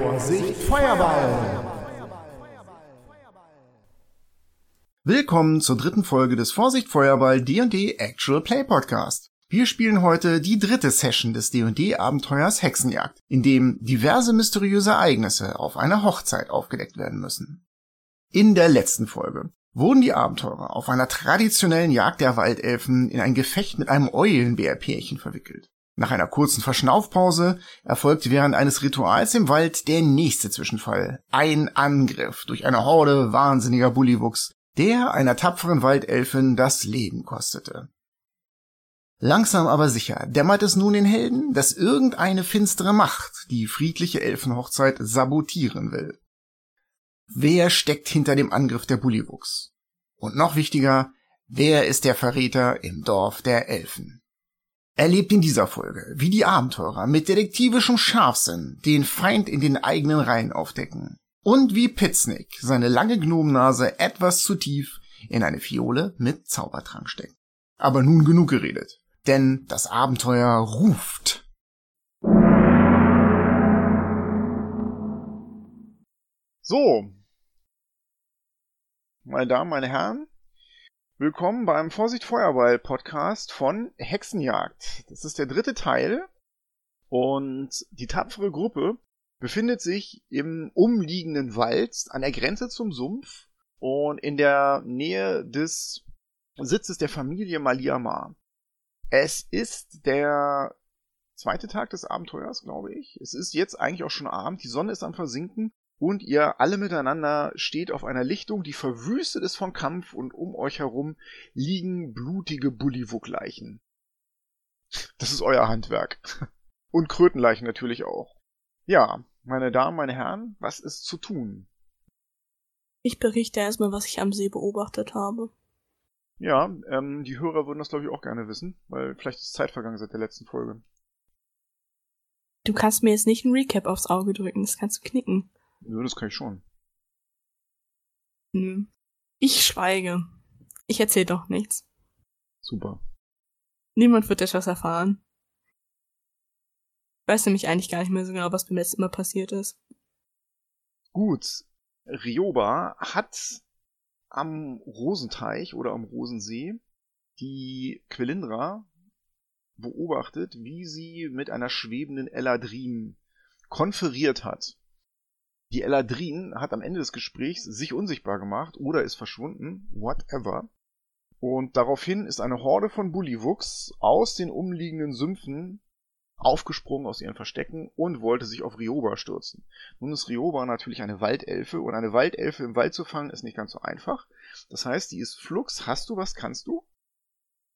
Vorsicht, Feuerball! Willkommen zur dritten Folge des Vorsicht Feuerball D&D Actual Play Podcast. Wir spielen heute die dritte Session des D&D Abenteuers Hexenjagd, in dem diverse mysteriöse Ereignisse auf einer Hochzeit aufgedeckt werden müssen. In der letzten Folge wurden die Abenteurer auf einer traditionellen Jagd der Waldelfen in ein Gefecht mit einem Eulenbärpärchen verwickelt. Nach einer kurzen Verschnaufpause erfolgt während eines Rituals im Wald der nächste Zwischenfall. Ein Angriff durch eine Horde wahnsinniger Bullywuchs, der einer tapferen Waldelfin das Leben kostete. Langsam aber sicher dämmert es nun den Helden, dass irgendeine finstere Macht die friedliche Elfenhochzeit sabotieren will. Wer steckt hinter dem Angriff der Bullywuchs? Und noch wichtiger, wer ist der Verräter im Dorf der Elfen? Erlebt in dieser Folge, wie die Abenteurer mit detektivischem Scharfsinn den Feind in den eigenen Reihen aufdecken. Und wie Pitsnick seine lange Gnomennase etwas zu tief in eine Fiole mit Zaubertrank steckt. Aber nun genug geredet, denn das Abenteuer ruft. So, meine Damen, meine Herren, Willkommen beim Vorsicht Feuerball Podcast von Hexenjagd. Das ist der dritte Teil und die tapfere Gruppe befindet sich im umliegenden Wald an der Grenze zum Sumpf und in der Nähe des Sitzes der Familie Maliamar. Es ist der zweite Tag des Abenteuers, glaube ich. Es ist jetzt eigentlich auch schon Abend. Die Sonne ist am Versinken und ihr alle miteinander steht auf einer Lichtung, die verwüstet ist von Kampf und um euch herum liegen blutige Bullywug-Leichen. Das ist euer Handwerk. Und Krötenleichen natürlich auch. Ja, meine Damen, meine Herren, was ist zu tun? Ich berichte erstmal, was ich am See beobachtet habe. Ja, ähm, die Hörer würden das glaube ich auch gerne wissen, weil vielleicht ist Zeit vergangen seit der letzten Folge. Du kannst mir jetzt nicht ein Recap aufs Auge drücken, das kannst du knicken. Ja, das kann ich schon. Nö. Ich schweige. Ich erzähl doch nichts. Super. Niemand wird etwas erfahren. Ich weiß nämlich eigentlich gar nicht mehr so genau, was beim letzten Mal passiert ist. Gut. Rioba hat am Rosenteich oder am Rosensee die Quelindra beobachtet, wie sie mit einer schwebenden Eladrin konferiert hat. Die Eladrin hat am Ende des Gesprächs sich unsichtbar gemacht oder ist verschwunden, whatever. Und daraufhin ist eine Horde von Bullywuchs aus den umliegenden Sümpfen aufgesprungen aus ihren Verstecken und wollte sich auf Rioba stürzen. Nun ist Rioba natürlich eine Waldelfe und eine Waldelfe im Wald zu fangen ist nicht ganz so einfach. Das heißt, die ist Flux, hast du was, kannst du?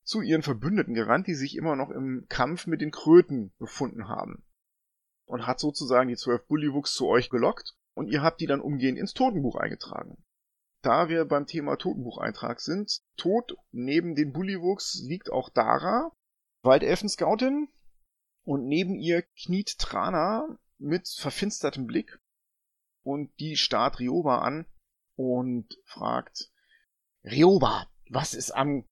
Zu ihren Verbündeten gerannt, die sich immer noch im Kampf mit den Kröten befunden haben. Und hat sozusagen die zwölf Bullywuchs zu euch gelockt und ihr habt die dann umgehend ins Totenbuch eingetragen. Da wir beim Thema Totenbucheintrag sind, tot neben den Bullywuchs liegt auch Dara, Waldelfen-Scoutin, und neben ihr kniet Trana mit verfinstertem Blick und die starrt Rioba an und fragt, Rioba, was ist am,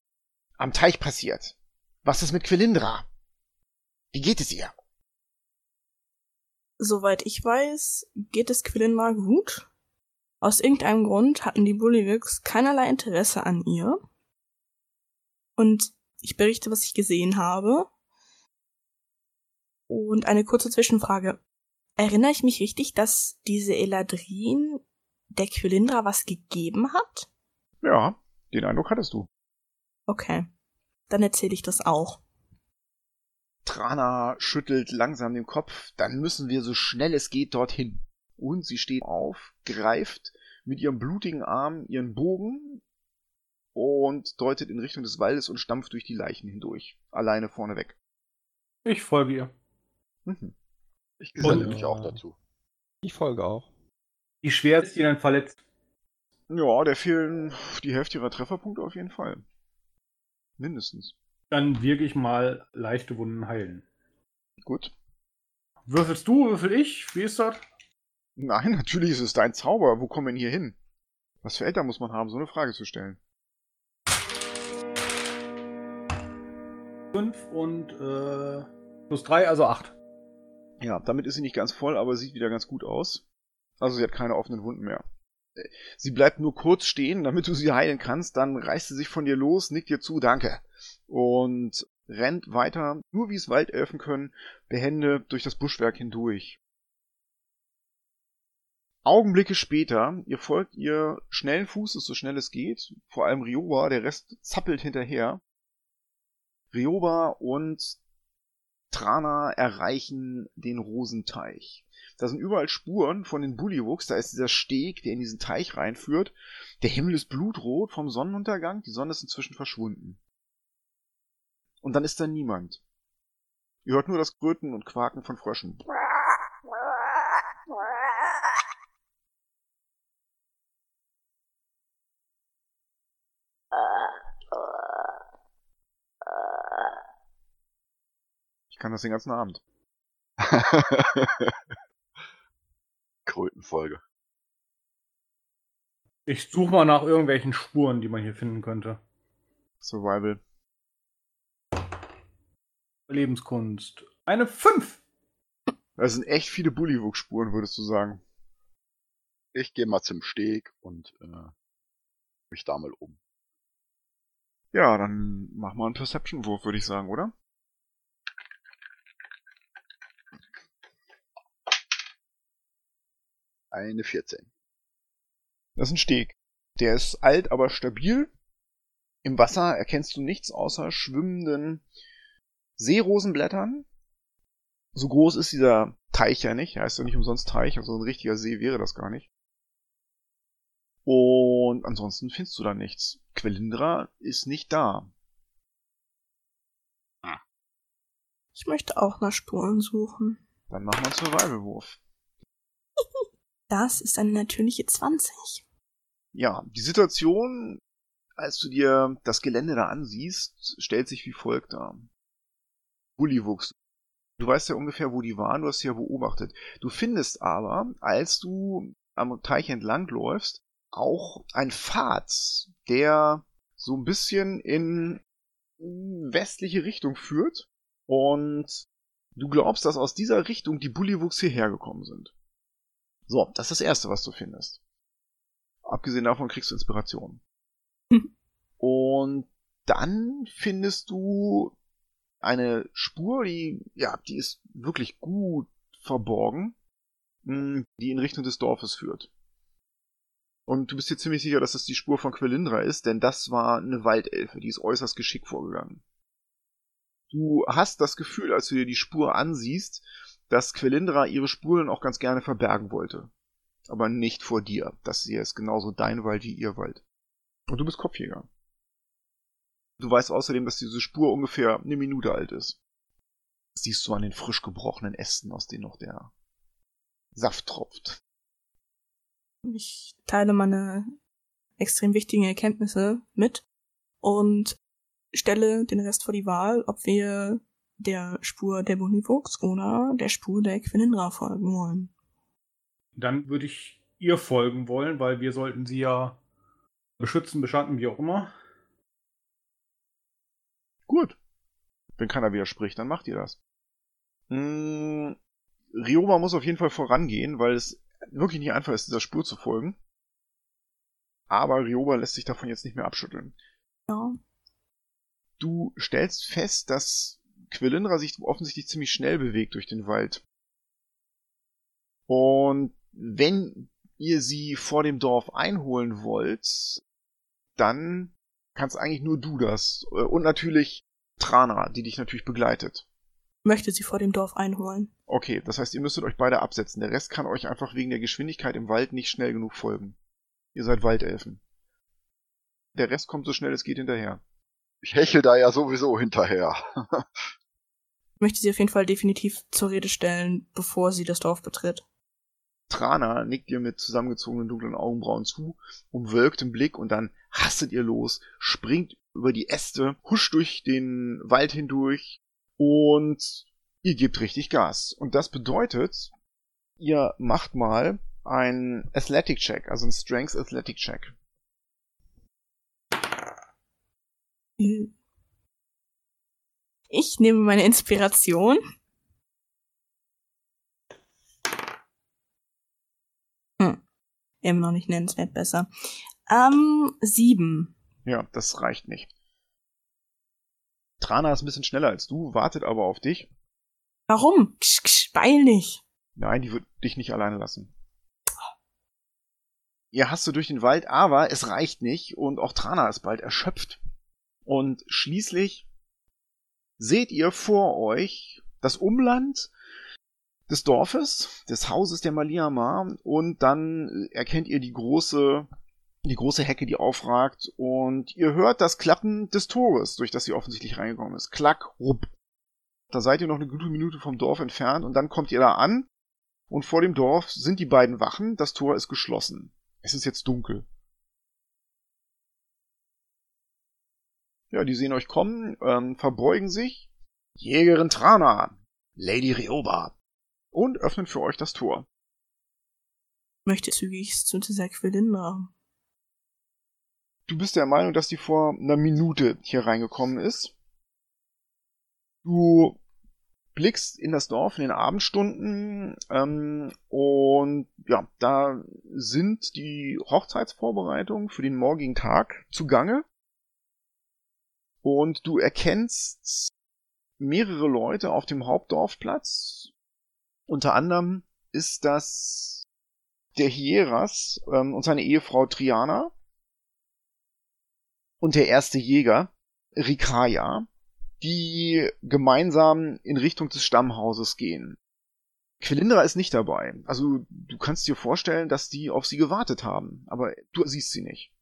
am Teich passiert? Was ist mit Quelindra? Wie geht es ihr? Soweit ich weiß, geht es Quelindra gut. Aus irgendeinem Grund hatten die Bullywuchs keinerlei Interesse an ihr. Und ich berichte, was ich gesehen habe. Und eine kurze Zwischenfrage. Erinnere ich mich richtig, dass diese Eladrin der Quelindra was gegeben hat? Ja, den Eindruck hattest du. Okay. Dann erzähle ich das auch. Trana schüttelt langsam den Kopf, dann müssen wir so schnell es geht dorthin. Und sie steht auf, greift mit ihrem blutigen Arm ihren Bogen und deutet in Richtung des Waldes und stampft durch die Leichen hindurch, alleine vorneweg. Ich folge ihr. Mhm. Ich geselle mich auch dazu. Ich folge auch. Wie schwer ist die denn verletzt? Ja, der fehlen die Hälfte ihrer Trefferpunkte auf jeden Fall. Mindestens. Dann wirke ich mal leichte Wunden heilen. Gut. Würfelst du, würfel ich? Wie ist das? Nein, natürlich ist es dein Zauber. Wo kommen wir denn hier hin? Was für Eltern muss man haben, so eine Frage zu stellen? Fünf und äh, plus drei, also acht. Ja, damit ist sie nicht ganz voll, aber sieht wieder ganz gut aus. Also sie hat keine offenen Wunden mehr. Sie bleibt nur kurz stehen, damit du sie heilen kannst, dann reißt sie sich von dir los, nickt dir zu, danke. Und rennt weiter, nur wie es Waldelfen können, behende durch das Buschwerk hindurch. Augenblicke später, ihr folgt ihr schnellen Fußes, so schnell es geht, vor allem Rioba, der Rest zappelt hinterher. Rioba und Trana erreichen den Rosenteich. Da sind überall Spuren von den Bullywuchs, da ist dieser Steg, der in diesen Teich reinführt. Der Himmel ist blutrot vom Sonnenuntergang, die Sonne ist inzwischen verschwunden. Und dann ist da niemand. Ihr hört nur das Gröten und Quaken von Fröschen. Ich kann das den ganzen Abend. Krötenfolge. Ich suche mal nach irgendwelchen Spuren, die man hier finden könnte. Survival. Lebenskunst. Eine 5! Das sind echt viele Bullywug-Spuren, würdest du sagen. Ich gehe mal zum Steg und äh, mich da mal um. Ja, dann mach mal einen Perception-Wurf, würde ich sagen, oder? Eine 14. Das ist ein Steg. Der ist alt, aber stabil. Im Wasser erkennst du nichts außer schwimmenden Seerosenblättern. So groß ist dieser Teich ja nicht. Er heißt ja nicht umsonst Teich, also ein richtiger See wäre das gar nicht. Und ansonsten findest du da nichts. Quelindra ist nicht da. Ich möchte auch nach Spuren suchen. Dann machen wir einen Survival-Wurf. Das ist eine natürliche 20. Ja, die Situation, als du dir das Gelände da ansiehst, stellt sich wie folgt dar. Bullywuchs. Du weißt ja ungefähr, wo die waren, du hast sie ja beobachtet. Du findest aber, als du am Teich entlang läufst, auch ein Pfad, der so ein bisschen in westliche Richtung führt. Und du glaubst, dass aus dieser Richtung die Bullywuchs hierher gekommen sind. So, das ist das Erste, was du findest. Abgesehen davon kriegst du Inspiration. Hm. Und dann findest du eine Spur, die, ja, die ist wirklich gut verborgen, mh, die in Richtung des Dorfes führt. Und du bist dir ziemlich sicher, dass das die Spur von Quelindra ist, denn das war eine Waldelfe, die ist äußerst geschickt vorgegangen. Du hast das Gefühl, als du dir die Spur ansiehst, dass Quelindra ihre Spuren auch ganz gerne verbergen wollte. Aber nicht vor dir. Das hier ist genauso dein Wald wie ihr Wald. Und du bist Kopfjäger. Du weißt außerdem, dass diese Spur ungefähr eine Minute alt ist. Das siehst du an den frisch gebrochenen Ästen, aus denen noch der Saft tropft. Ich teile meine extrem wichtigen Erkenntnisse mit und stelle den Rest vor die Wahl, ob wir der Spur der Bonivox oder der Spur der Quinindra folgen wollen. Dann würde ich ihr folgen wollen, weil wir sollten sie ja beschützen, beschatten, wie auch immer. Gut. Wenn keiner widerspricht, dann macht ihr das. Hm, Ryoma muss auf jeden Fall vorangehen, weil es wirklich nicht einfach ist, dieser Spur zu folgen. Aber Ryoba lässt sich davon jetzt nicht mehr abschütteln. Ja. Du stellst fest, dass Quelindra sich offensichtlich ziemlich schnell bewegt durch den Wald. Und wenn ihr sie vor dem Dorf einholen wollt, dann kannst eigentlich nur du das. Und natürlich Trana, die dich natürlich begleitet. Möchte sie vor dem Dorf einholen. Okay, das heißt, ihr müsstet euch beide absetzen. Der Rest kann euch einfach wegen der Geschwindigkeit im Wald nicht schnell genug folgen. Ihr seid Waldelfen. Der Rest kommt so schnell es geht hinterher. Ich hechel da ja sowieso hinterher. Ich möchte sie auf jeden Fall definitiv zur Rede stellen, bevor sie das Dorf betritt. Trana nickt ihr mit zusammengezogenen dunklen Augenbrauen zu, umwölktem Blick und dann hastet ihr los, springt über die Äste, huscht durch den Wald hindurch und ihr gebt richtig Gas. Und das bedeutet, ihr macht mal ein Athletic Check, also ein Strength Athletic Check. Ich nehme meine Inspiration Immer noch nicht nennenswert besser. Ähm, sieben. Ja, das reicht nicht. Trana ist ein bisschen schneller als du, wartet aber auf dich. Warum? Ksch, ksch, beeil nicht. Nein, die wird dich nicht alleine lassen. Ihr hasst durch den Wald, aber es reicht nicht und auch Trana ist bald erschöpft. Und schließlich seht ihr vor euch das Umland des Dorfes, des Hauses der Maliama und dann erkennt ihr die große, die große Hecke, die aufragt und ihr hört das Klappen des Tores, durch das sie offensichtlich reingekommen ist. Klack, rupp. Da seid ihr noch eine gute Minute vom Dorf entfernt und dann kommt ihr da an und vor dem Dorf sind die beiden Wachen, das Tor ist geschlossen. Es ist jetzt dunkel. Ja, die sehen euch kommen, ähm, verbeugen sich. Jägerin Trana, Lady Rioba. Und öffnen für euch das Tor. Möchte zügig zu dieser Quelindra. Du bist der Meinung, dass die vor einer Minute hier reingekommen ist. Du blickst in das Dorf in den Abendstunden ähm, und ja, da sind die Hochzeitsvorbereitungen für den morgigen Tag zugange. Und du erkennst mehrere Leute auf dem Hauptdorfplatz. Unter anderem ist das der Hieras ähm, und seine Ehefrau Triana und der erste Jäger, Rikaya die gemeinsam in Richtung des Stammhauses gehen. Quelindra ist nicht dabei. Also du kannst dir vorstellen, dass die auf sie gewartet haben, aber du siehst sie nicht.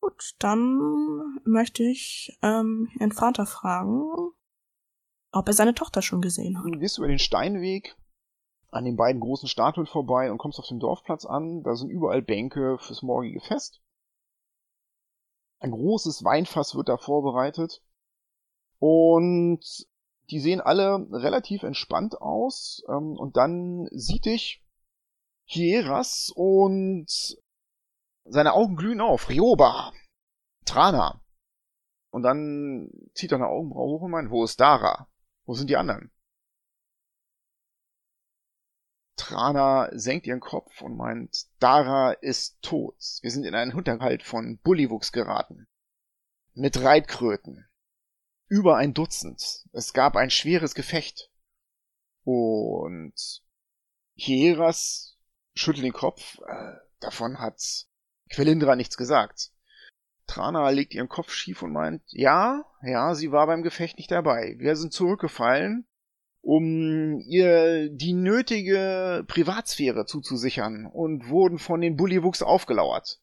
Gut, dann möchte ich ähm, ihren Vater fragen, ob er seine Tochter schon gesehen hat. Du gehst über den Steinweg an den beiden großen Statuen vorbei und kommst auf dem Dorfplatz an. Da sind überall Bänke fürs morgige Fest. Ein großes Weinfass wird da vorbereitet. Und die sehen alle relativ entspannt aus. Ähm, und dann sieht dich Hieras und seine Augen glühen auf. Rioba. Trana. Und dann zieht er eine Augenbraue hoch und meint, wo ist Dara? Wo sind die anderen? Trana senkt ihren Kopf und meint, Dara ist tot. Wir sind in einen Hinterhalt von Bullywuchs geraten. Mit Reitkröten über ein Dutzend. Es gab ein schweres Gefecht. Und Hieras schüttelt den Kopf. Äh, davon hat Quelindra nichts gesagt. Trana legt ihren Kopf schief und meint, ja, ja, sie war beim Gefecht nicht dabei. Wir sind zurückgefallen, um ihr die nötige Privatsphäre zuzusichern und wurden von den Bullywuchs aufgelauert.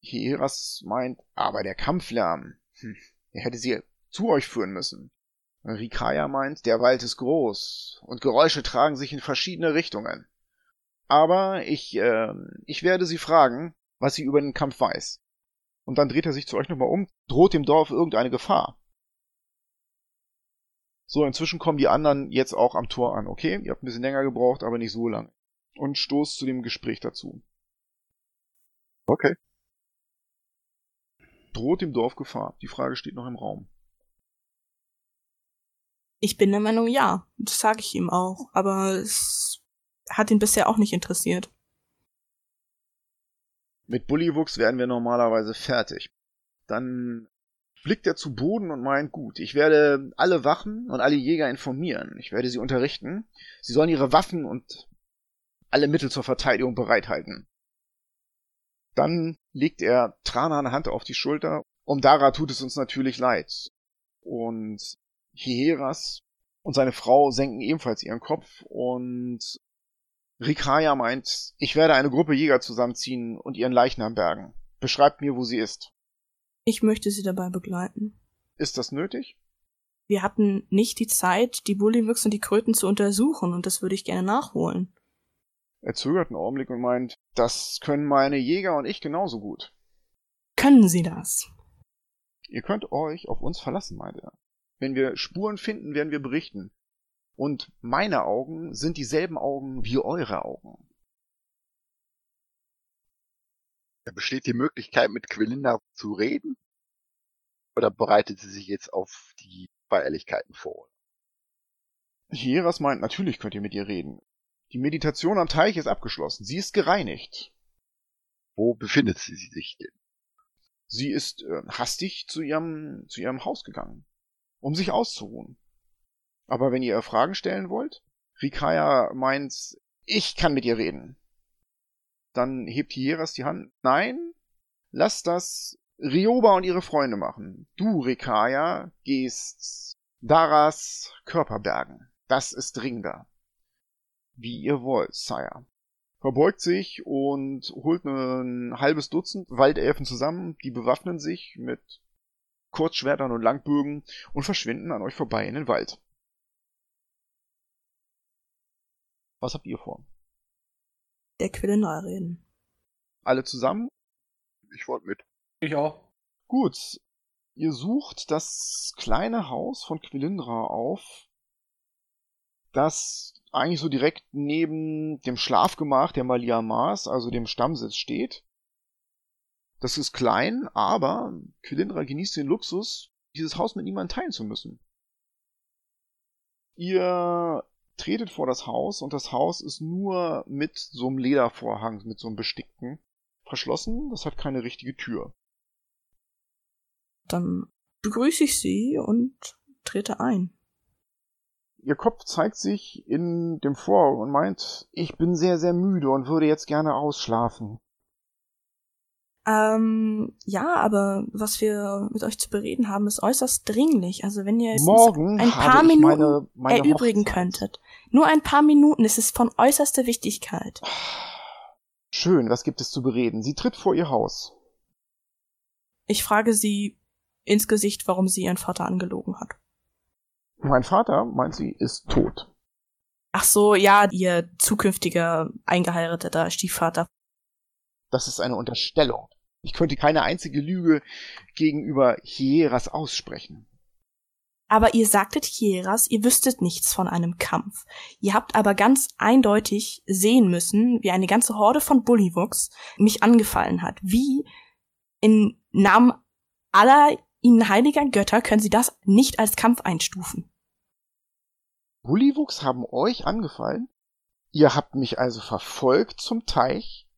Hieras meint, aber der Kampflärm, hm, er hätte sie zu euch führen müssen. Rikaya meint, der Wald ist groß und Geräusche tragen sich in verschiedene Richtungen. Aber ich, äh, ich werde sie fragen, was sie über den Kampf weiß. Und dann dreht er sich zu euch nochmal um, droht dem Dorf irgendeine Gefahr. So, inzwischen kommen die anderen jetzt auch am Tor an, okay? Ihr habt ein bisschen länger gebraucht, aber nicht so lang. Und stoßt zu dem Gespräch dazu. Okay droht dem Dorf Gefahr? Die Frage steht noch im Raum. Ich bin der Meinung, ja. Das sage ich ihm auch. Aber es hat ihn bisher auch nicht interessiert. Mit Bullywuchs werden wir normalerweise fertig. Dann blickt er zu Boden und meint, gut, ich werde alle Wachen und alle Jäger informieren. Ich werde sie unterrichten. Sie sollen ihre Waffen und alle Mittel zur Verteidigung bereithalten. Dann legt er Trana eine Hand auf die Schulter. Um Dara tut es uns natürlich leid. Und Hiheras und seine Frau senken ebenfalls ihren Kopf und Rikaya meint, ich werde eine Gruppe Jäger zusammenziehen und ihren Leichnam bergen. Beschreibt mir, wo sie ist. Ich möchte sie dabei begleiten. Ist das nötig? Wir hatten nicht die Zeit, die Bullywuchs und die Kröten zu untersuchen, und das würde ich gerne nachholen. Er zögert einen Augenblick und meint, das können meine Jäger und ich genauso gut. Können Sie das? Ihr könnt euch auf uns verlassen, meint er. Wenn wir Spuren finden, werden wir berichten. Und meine Augen sind dieselben Augen wie eure Augen. Da besteht die Möglichkeit, mit Quelinda zu reden? Oder bereitet sie sich jetzt auf die Feierlichkeiten vor? Hieras meint, natürlich könnt ihr mit ihr reden. Die Meditation am Teich ist abgeschlossen. Sie ist gereinigt. Wo befindet sie sich denn? Sie ist äh, hastig zu ihrem, zu ihrem Haus gegangen, um sich auszuruhen. Aber wenn ihr Fragen stellen wollt, Rikaya meint, ich kann mit ihr reden. Dann hebt Hieras die Hand. Nein, lass das Rioba und ihre Freunde machen. Du, Rikaya, gehst Daras Körper bergen. Das ist dringender. Wie ihr wollt, Sire. Verbeugt sich und holt ein halbes Dutzend Waldelfen zusammen, die bewaffnen sich mit Kurzschwertern und Langbögen und verschwinden an euch vorbei in den Wald. Was habt ihr vor? Der Quille neu reden. Alle zusammen? Ich wollte mit. Ich auch. Gut. Ihr sucht das kleine Haus von Quilindra auf, das eigentlich so direkt neben dem Schlafgemach der Malia Mars, also dem Stammsitz steht. Das ist klein, aber Quilindra genießt den Luxus, dieses Haus mit niemandem teilen zu müssen. Ihr tretet vor das Haus und das Haus ist nur mit so einem Ledervorhang, mit so einem bestickten, verschlossen. Das hat keine richtige Tür. Dann begrüße ich sie und trete ein. Ihr Kopf zeigt sich in dem Vorhang und meint, ich bin sehr, sehr müde und würde jetzt gerne ausschlafen. Ähm, ja, aber was wir mit euch zu bereden haben, ist äußerst dringlich. Also wenn ihr Morgen ein paar Minuten meine, meine erübrigen Hochzeit. könntet. Nur ein paar Minuten, es ist von äußerster Wichtigkeit. Schön, was gibt es zu bereden? Sie tritt vor ihr Haus. Ich frage sie ins Gesicht, warum sie ihren Vater angelogen hat. Mein Vater, meint sie, ist tot. Ach so, ja, ihr zukünftiger eingeheirateter Stiefvater. Das ist eine Unterstellung. Ich könnte keine einzige Lüge gegenüber Hieras aussprechen. Aber ihr sagtet Hieras, ihr wüsstet nichts von einem Kampf. Ihr habt aber ganz eindeutig sehen müssen, wie eine ganze Horde von Bullywuchs mich angefallen hat. Wie im Namen aller ihnen heiliger Götter können sie das nicht als Kampf einstufen. Bullywuchs haben euch angefallen? Ihr habt mich also verfolgt zum Teich?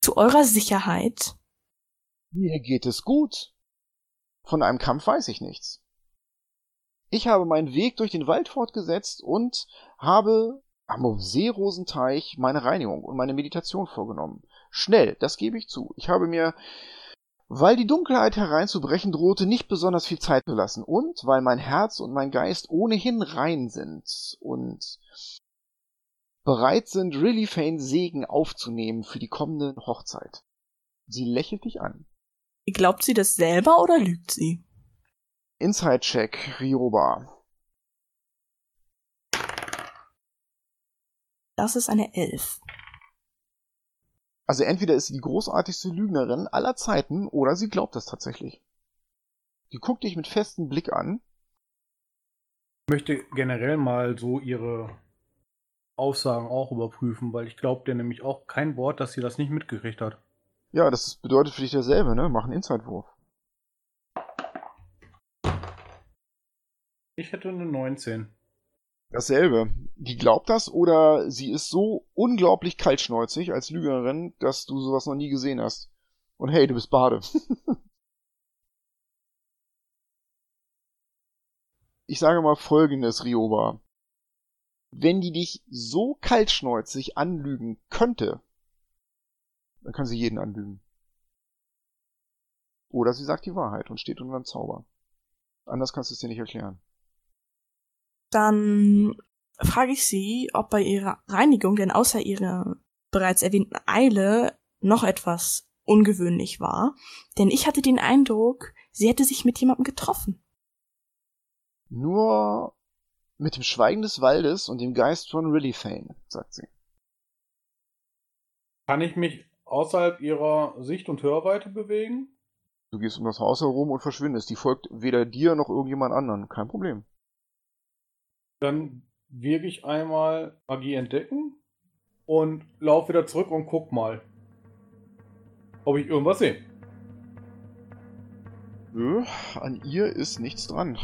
Zu eurer Sicherheit Mir geht es gut. Von einem Kampf weiß ich nichts. Ich habe meinen Weg durch den Wald fortgesetzt und habe am Seerosenteich meine Reinigung und meine Meditation vorgenommen. Schnell, das gebe ich zu. Ich habe mir, weil die Dunkelheit hereinzubrechen drohte, nicht besonders viel Zeit gelassen und weil mein Herz und mein Geist ohnehin rein sind und bereit sind, Rilly Fane Segen aufzunehmen für die kommende Hochzeit. Sie lächelt dich an. Glaubt sie das selber oder lügt sie? Inside-Check, Ryoba. Das ist eine Elf. Also entweder ist sie die großartigste Lügnerin aller Zeiten oder sie glaubt das tatsächlich. Die guckt dich mit festem Blick an. Ich möchte generell mal so ihre Aussagen auch überprüfen, weil ich glaube dir nämlich auch kein Wort, dass sie das nicht mitgekriegt hat. Ja, das bedeutet für dich dasselbe, ne? Mach einen Inside-Wurf. Ich hätte eine 19. Dasselbe. Die glaubt das oder sie ist so unglaublich kaltschnäuzig als Lügnerin, dass du sowas noch nie gesehen hast. Und hey, du bist Bade. ich sage mal folgendes, Rioba. Wenn die dich so kaltschnäuzig anlügen könnte, dann kann sie jeden anlügen. Oder sie sagt die Wahrheit und steht unter einem Zauber. Anders kannst du es dir nicht erklären. Dann frage ich sie, ob bei ihrer Reinigung denn außer ihrer bereits erwähnten Eile noch etwas ungewöhnlich war. Denn ich hatte den Eindruck, sie hätte sich mit jemandem getroffen. Nur mit dem Schweigen des Waldes und dem Geist von Rillyfane, sagt sie. Kann ich mich außerhalb ihrer Sicht- und Hörweite bewegen? Du gehst um das Haus herum und verschwindest. Die folgt weder dir noch irgendjemand anderen. Kein Problem. Dann wirke ich einmal Magie entdecken und laufe wieder zurück und guck mal, ob ich irgendwas sehe. Nö, an ihr ist nichts dran.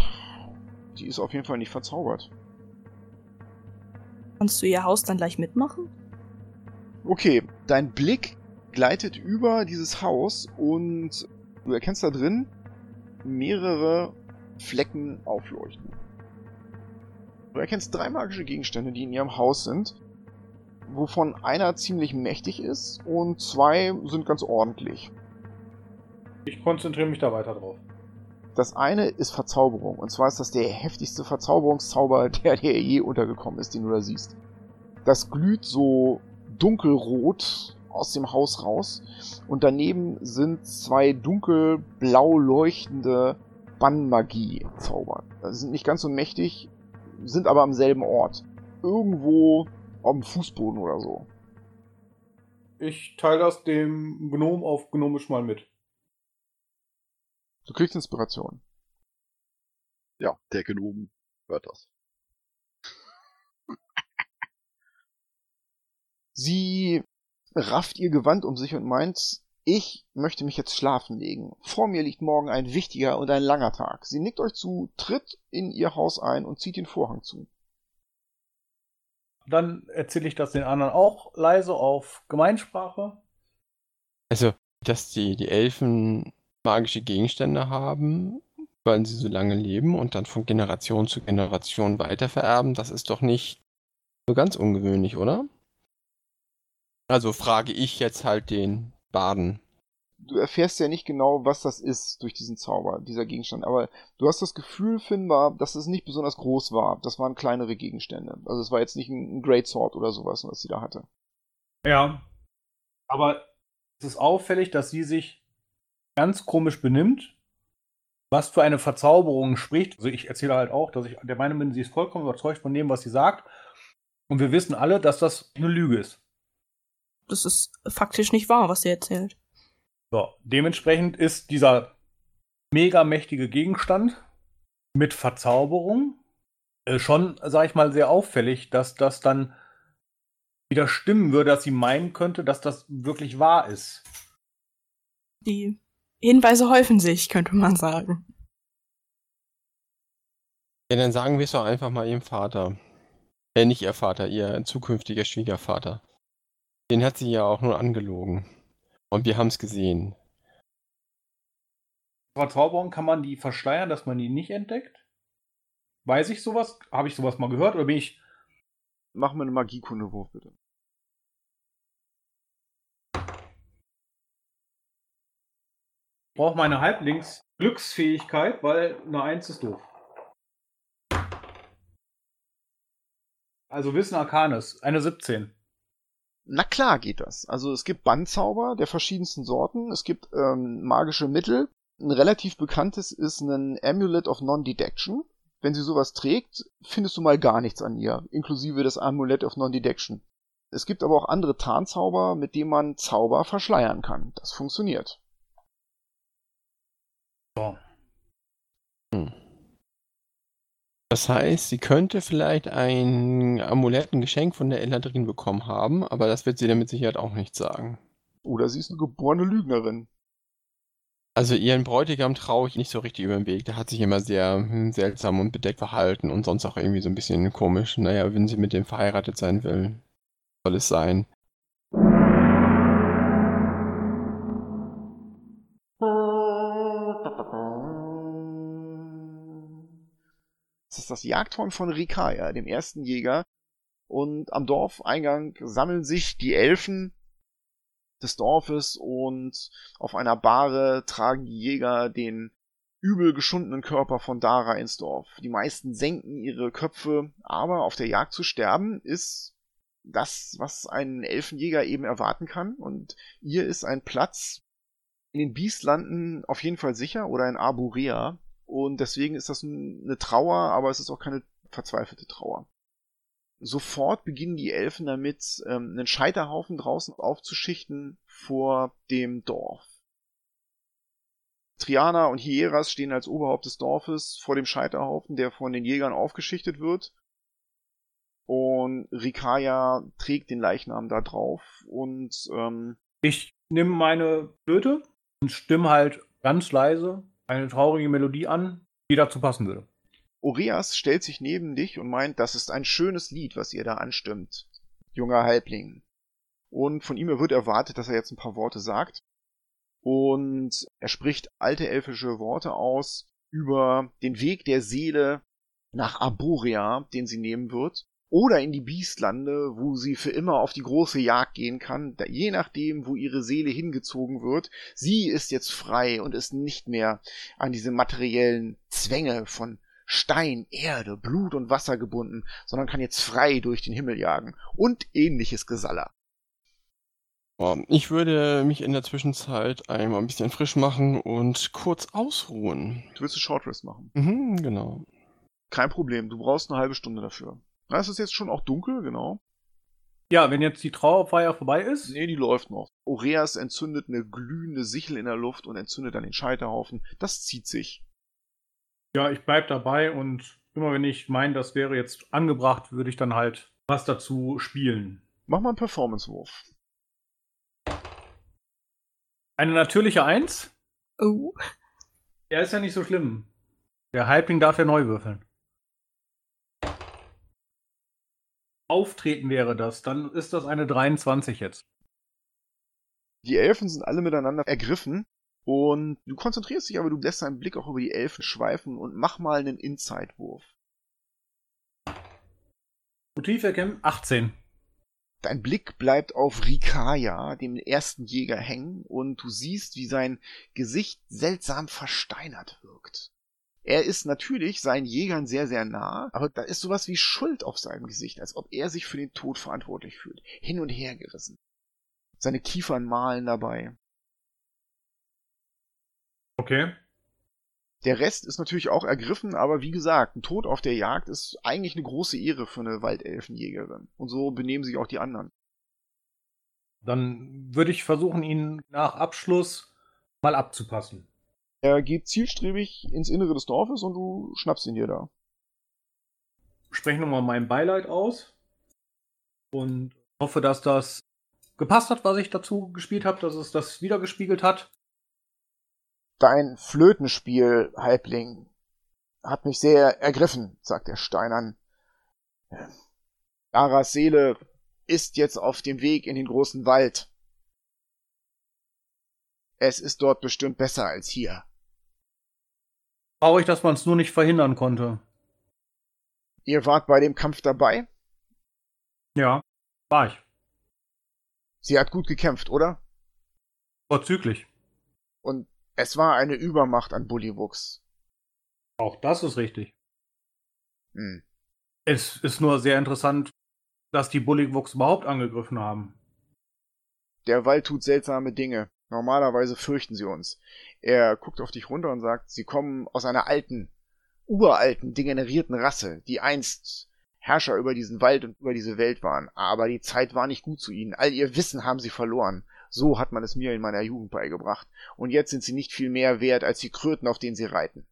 Die ist auf jeden Fall nicht verzaubert. Kannst du ihr Haus dann gleich mitmachen? Okay, dein Blick gleitet über dieses Haus und du erkennst da drin mehrere Flecken aufleuchten. Du erkennst drei magische Gegenstände, die in ihrem Haus sind, wovon einer ziemlich mächtig ist und zwei sind ganz ordentlich. Ich konzentriere mich da weiter drauf. Das eine ist Verzauberung. Und zwar ist das der heftigste Verzauberungszauber, der dir je untergekommen ist, den du da siehst. Das glüht so dunkelrot aus dem Haus raus. Und daneben sind zwei dunkelblau leuchtende Bannmagie-Zauber. Die sind nicht ganz so mächtig, sind aber am selben Ort. Irgendwo dem Fußboden oder so. Ich teile das dem Gnom auf Gnomisch mal mit. Du kriegst Inspiration. Ja, der Gnom hört das. Sie rafft ihr Gewand um sich und meint, ich möchte mich jetzt schlafen legen. Vor mir liegt morgen ein wichtiger und ein langer Tag. Sie nickt euch zu, tritt in ihr Haus ein und zieht den Vorhang zu. Dann erzähle ich das den anderen auch leise auf Gemeinsprache. Also, dass die, die Elfen magische Gegenstände haben, weil sie so lange leben und dann von Generation zu Generation weitervererben, das ist doch nicht so ganz ungewöhnlich, oder? Also frage ich jetzt halt den Baden. Du erfährst ja nicht genau, was das ist durch diesen Zauber, dieser Gegenstand, aber du hast das Gefühl, Finn, war, dass es nicht besonders groß war. Das waren kleinere Gegenstände. Also es war jetzt nicht ein Great Sword oder sowas, was sie da hatte. Ja. Aber es ist auffällig, dass sie sich ganz komisch benimmt, was für eine Verzauberung spricht. Also ich erzähle halt auch, dass ich der Meinung bin, sie ist vollkommen überzeugt von dem, was sie sagt. Und wir wissen alle, dass das eine Lüge ist. Das ist faktisch nicht wahr, was sie erzählt. So, dementsprechend ist dieser mega mächtige Gegenstand mit Verzauberung äh, schon, sag ich mal, sehr auffällig, dass das dann wieder stimmen würde, dass sie meinen könnte, dass das wirklich wahr ist. Die Hinweise häufen sich, könnte man sagen. Ja, dann sagen wir es doch einfach mal ihrem Vater. Äh, nicht ihr Vater, ihr zukünftiger Schwiegervater. Den hat sie ja auch nur angelogen. Und wir haben es gesehen. Verzauberung kann man die verschleiern, dass man die nicht entdeckt? Weiß ich sowas? Habe ich sowas mal gehört oder bin ich. Mach mir einen Magiekundewurf, bitte. Ich brauche meine Halblings-Glücksfähigkeit, weil eine 1 ist doof. Also Wissen Arcanis, eine 17. Na klar geht das. Also es gibt Bandzauber der verschiedensten Sorten, es gibt ähm, magische Mittel. Ein relativ bekanntes ist ein Amulet of Non-Detection. Wenn sie sowas trägt, findest du mal gar nichts an ihr, inklusive das Amulet of Non-Detection. Es gibt aber auch andere Tarnzauber, mit denen man Zauber verschleiern kann. Das funktioniert. So. Hm. Das heißt, sie könnte vielleicht ein Amulett, ein Geschenk von der Eladrin bekommen haben, aber das wird sie dann mit Sicherheit auch nicht sagen. Oder sie ist eine geborene Lügnerin. Also ihren Bräutigam traue ich nicht so richtig über den Weg. Der hat sich immer sehr hm, seltsam und bedeckt verhalten und sonst auch irgendwie so ein bisschen komisch. Naja, wenn sie mit dem verheiratet sein will, soll es sein. Das ist das Jagdhorn von Rikaya, dem ersten Jäger. Und am Dorfeingang sammeln sich die Elfen des Dorfes und auf einer Bahre tragen die Jäger den übel geschundenen Körper von Dara ins Dorf. Die meisten senken ihre Köpfe, aber auf der Jagd zu sterben ist das, was ein Elfenjäger eben erwarten kann. Und ihr ist ein Platz in den Biestlanden auf jeden Fall sicher oder in Arborea. Und deswegen ist das eine Trauer, aber es ist auch keine verzweifelte Trauer. Sofort beginnen die Elfen damit, ähm, einen Scheiterhaufen draußen aufzuschichten vor dem Dorf. Triana und Hieras stehen als Oberhaupt des Dorfes vor dem Scheiterhaufen, der von den Jägern aufgeschichtet wird. Und Rikaya trägt den Leichnam da drauf und ähm, Ich nehme meine Flöte und stimme halt ganz leise eine traurige Melodie an, die dazu passen würde. Oreas stellt sich neben dich und meint, das ist ein schönes Lied, was ihr da anstimmt, junger Halbling. Und von ihm wird erwartet, dass er jetzt ein paar Worte sagt. Und er spricht alte elfische Worte aus über den Weg der Seele nach Arborea, den sie nehmen wird, oder in die Biestlande, wo sie für immer auf die große Jagd gehen kann, je nachdem, wo ihre Seele hingezogen wird. Sie ist jetzt frei und ist nicht mehr an diese materiellen Zwänge von Stein, Erde, Blut und Wasser gebunden, sondern kann jetzt frei durch den Himmel jagen und ähnliches Gesaller. Ich würde mich in der Zwischenzeit einmal ein bisschen frisch machen und kurz ausruhen. Du willst eine Shortrest machen? Mhm, genau. Kein Problem, du brauchst eine halbe Stunde dafür. Na, es ist jetzt schon auch dunkel, genau. Ja, wenn jetzt die Trauerfeier vorbei ist. Nee, die läuft noch. Oreas entzündet eine glühende Sichel in der Luft und entzündet dann den Scheiterhaufen. Das zieht sich. Ja, ich bleib dabei und immer wenn ich meine, das wäre jetzt angebracht, würde ich dann halt was dazu spielen. Mach mal einen Performance-Wurf. Eine natürliche Eins? Oh. Ja, ist ja nicht so schlimm. Der Halbling darf ja neu würfeln. Auftreten wäre das, dann ist das eine 23 jetzt. Die Elfen sind alle miteinander ergriffen und du konzentrierst dich aber, du lässt deinen Blick auch über die Elfen schweifen und mach mal einen Inside-Wurf. Motiv erkennen 18. Dein Blick bleibt auf Rikaya, dem ersten Jäger, hängen und du siehst, wie sein Gesicht seltsam versteinert wirkt. Er ist natürlich seinen Jägern sehr, sehr nah, aber da ist sowas wie Schuld auf seinem Gesicht, als ob er sich für den Tod verantwortlich fühlt. Hin und her gerissen. Seine Kiefern malen dabei. Okay. Der Rest ist natürlich auch ergriffen, aber wie gesagt, ein Tod auf der Jagd ist eigentlich eine große Ehre für eine Waldelfenjägerin. Und so benehmen sich auch die anderen. Dann würde ich versuchen, ihn nach Abschluss mal abzupassen. Er geht zielstrebig ins Innere des Dorfes und du schnappst ihn dir da. Spreche nochmal mein Beileid aus und hoffe, dass das gepasst hat, was ich dazu gespielt habe, dass es das wiedergespiegelt hat. Dein Flötenspiel, Halbling, hat mich sehr ergriffen, sagt der Steinern. Laras Seele ist jetzt auf dem Weg in den großen Wald. Es ist dort bestimmt besser als hier. Traurig, dass man es nur nicht verhindern konnte. Ihr wart bei dem Kampf dabei? Ja, war ich. Sie hat gut gekämpft, oder? Vorzüglich. Und es war eine Übermacht an Bullywuchs. Auch das ist richtig. Hm. Es ist nur sehr interessant, dass die Bullywuchs überhaupt angegriffen haben. Der Wald tut seltsame Dinge. Normalerweise fürchten sie uns. Er guckt auf dich runter und sagt, sie kommen aus einer alten, uralten, degenerierten Rasse, die einst Herrscher über diesen Wald und über diese Welt waren. Aber die Zeit war nicht gut zu ihnen. All ihr Wissen haben sie verloren. So hat man es mir in meiner Jugend beigebracht. Und jetzt sind sie nicht viel mehr wert als die Kröten, auf denen sie reiten.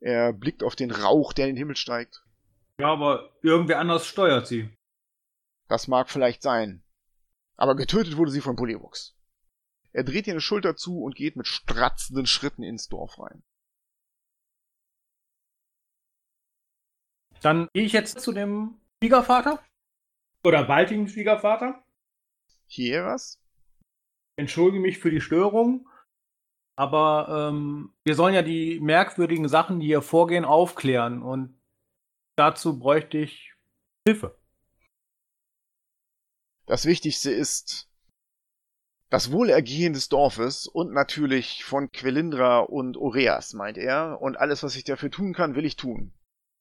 Er blickt auf den Rauch, der in den Himmel steigt. Ja, aber irgendwer anders steuert sie. Das mag vielleicht sein. Aber getötet wurde sie von Bullywuchs. Er dreht ihr eine Schulter zu und geht mit stratzenden Schritten ins Dorf rein. Dann gehe ich jetzt zu dem Schwiegervater. Oder baldigen Schwiegervater. Hier was? Entschuldige mich für die Störung. Aber ähm, wir sollen ja die merkwürdigen Sachen, die hier vorgehen, aufklären. Und dazu bräuchte ich Hilfe. Das Wichtigste ist das Wohlergehen des Dorfes und natürlich von Quelindra und Oreas, meint er. Und alles, was ich dafür tun kann, will ich tun.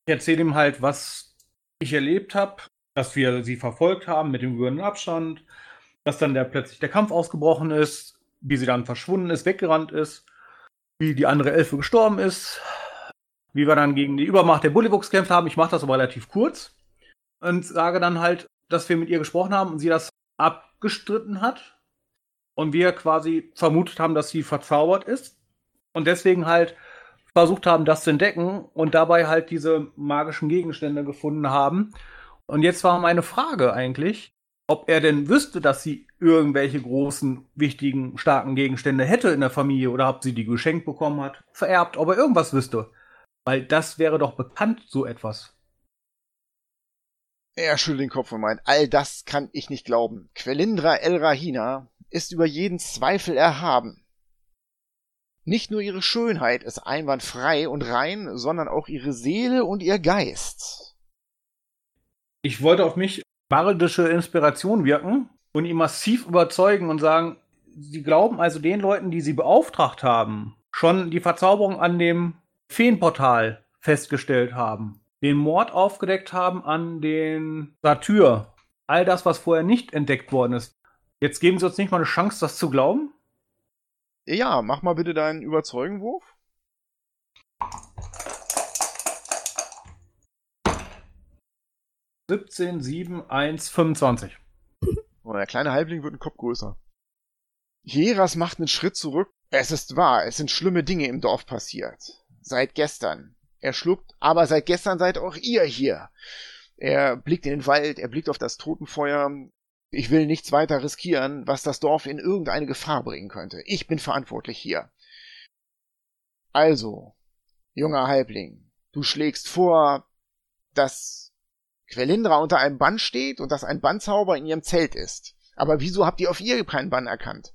Ich erzähle ihm halt, was ich erlebt habe, dass wir sie verfolgt haben mit dem gewöhnlichen Abstand, dass dann der plötzlich der Kampf ausgebrochen ist, wie sie dann verschwunden ist, weggerannt ist, wie die andere Elfe gestorben ist, wie wir dann gegen die Übermacht der Bullywuchs gekämpft haben. Ich mache das aber relativ kurz und sage dann halt, dass wir mit ihr gesprochen haben und sie das abgestritten hat und wir quasi vermutet haben, dass sie verzaubert ist und deswegen halt versucht haben, das zu entdecken und dabei halt diese magischen Gegenstände gefunden haben. Und jetzt war meine Frage eigentlich, ob er denn wüsste, dass sie irgendwelche großen, wichtigen, starken Gegenstände hätte in der Familie oder ob sie die geschenkt bekommen hat, vererbt, ob er irgendwas wüsste, Weil das wäre doch bekannt, so etwas. Er schüttelt den Kopf und meint, all das kann ich nicht glauben. Quelindra El Rahina ist über jeden Zweifel erhaben. Nicht nur ihre Schönheit ist einwandfrei und rein, sondern auch ihre Seele und ihr Geist. Ich wollte auf mich bardische Inspiration wirken und ihn massiv überzeugen und sagen, sie glauben also den Leuten, die sie beauftragt haben, schon die Verzauberung an dem Feenportal festgestellt haben, den Mord aufgedeckt haben an den Satyr, all das, was vorher nicht entdeckt worden ist. Jetzt geben Sie uns nicht mal eine Chance, das zu glauben? Ja, mach mal bitte deinen Überzeugenwurf. Siebzehn, sieben, eins, 25. Oh, der kleine Halbling wird ein Kopf größer. Hieras macht einen Schritt zurück. Es ist wahr, es sind schlimme Dinge im Dorf passiert. Seit gestern. Er schluckt, aber seit gestern seid auch ihr hier. Er blickt in den Wald, er blickt auf das Totenfeuer. Ich will nichts weiter riskieren, was das Dorf in irgendeine Gefahr bringen könnte. Ich bin verantwortlich hier. Also, junger Halbling, du schlägst vor, dass Quelindra unter einem Bann steht und dass ein Bandzauber in ihrem Zelt ist. Aber wieso habt ihr auf ihr keinen Bann erkannt?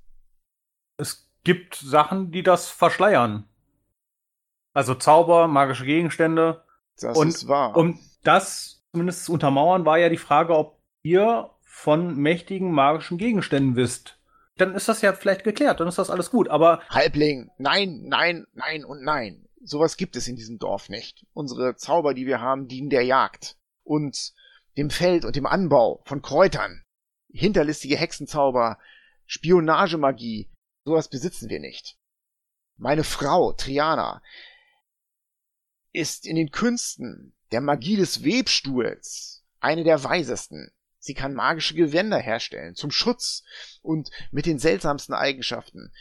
Es gibt Sachen, die das verschleiern. Also Zauber, magische Gegenstände. Das Und ist wahr. Um das zumindest zu untermauern, war ja die Frage, ob ihr von mächtigen magischen Gegenständen wisst. Dann ist das ja vielleicht geklärt, dann ist das alles gut. Aber Halbling, nein, nein, nein und nein. Sowas gibt es in diesem Dorf nicht. Unsere Zauber, die wir haben, dienen der Jagd und dem Feld und dem Anbau von Kräutern. Hinterlistige Hexenzauber, Spionagemagie, sowas besitzen wir nicht. Meine Frau, Triana, ist in den Künsten der Magie des Webstuhls eine der weisesten. Sie kann magische Gewänder herstellen zum Schutz und mit den seltsamsten Eigenschaften.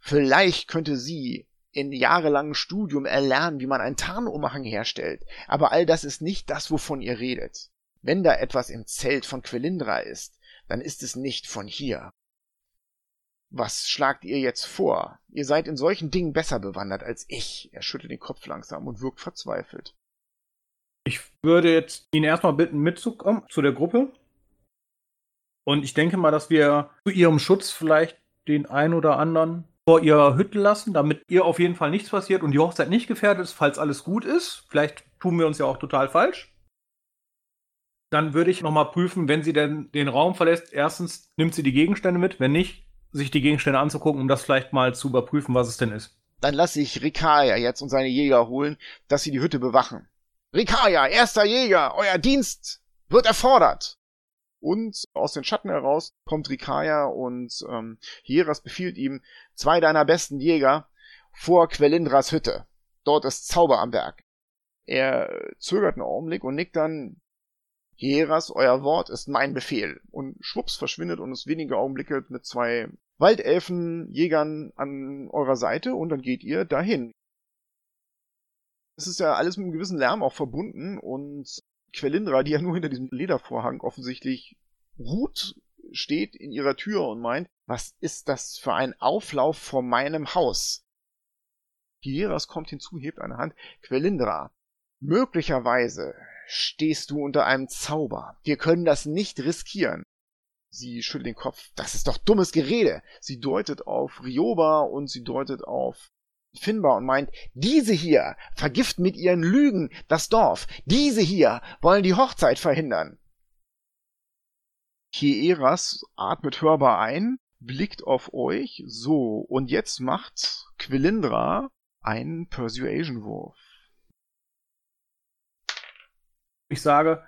Vielleicht könnte sie in jahrelangem Studium erlernen, wie man einen Tarnumhang herstellt, aber all das ist nicht das, wovon ihr redet. Wenn da etwas im Zelt von Quelindra ist, dann ist es nicht von hier. Was schlagt ihr jetzt vor? Ihr seid in solchen Dingen besser bewandert als ich. Er schüttelt den Kopf langsam und wirkt verzweifelt. ich würde jetzt ihn erstmal bitten, mitzukommen zu der Gruppe. Und ich denke mal, dass wir zu ihrem Schutz vielleicht den einen oder anderen vor ihrer Hütte lassen, damit ihr auf jeden Fall nichts passiert und die Hochzeit nicht gefährdet ist, falls alles gut ist. Vielleicht tun wir uns ja auch total falsch. Dann würde ich nochmal prüfen, wenn sie denn den Raum verlässt. Erstens nimmt sie die Gegenstände mit, wenn nicht, sich die Gegenstände anzugucken, um das vielleicht mal zu überprüfen, was es denn ist. Dann lasse ich Rikaya jetzt und seine Jäger holen, dass sie die Hütte bewachen. Rikaya, erster Jäger, euer Dienst wird erfordert. Und aus den Schatten heraus kommt Rikaya und ähm, Hieras befiehlt ihm, zwei deiner besten Jäger vor Quelindras Hütte. Dort ist Zauber am Werk. Er zögert einen Augenblick und nickt dann, Hieras, euer Wort ist mein Befehl. Und schwupps verschwindet und ist wenige Augenblicke mit zwei Waldelfen-Jägern an eurer Seite und dann geht ihr dahin. Es ist ja alles mit einem gewissen Lärm auch verbunden und Quelindra, die ja nur hinter diesem Ledervorhang offensichtlich ruht, steht in ihrer Tür und meint, was ist das für ein Auflauf vor meinem Haus? Hieras kommt hinzu, hebt eine Hand. Quelindra, möglicherweise stehst du unter einem Zauber. Wir können das nicht riskieren. Sie schüttelt den Kopf. Das ist doch dummes Gerede. Sie deutet auf Rioba und sie deutet auf Finbar und meint, diese hier vergiften mit ihren Lügen das Dorf. Diese hier wollen die Hochzeit verhindern. Hieras atmet hörbar ein, blickt auf euch. So, und jetzt macht Quelindra einen Persuasion-Wurf. Ich sage,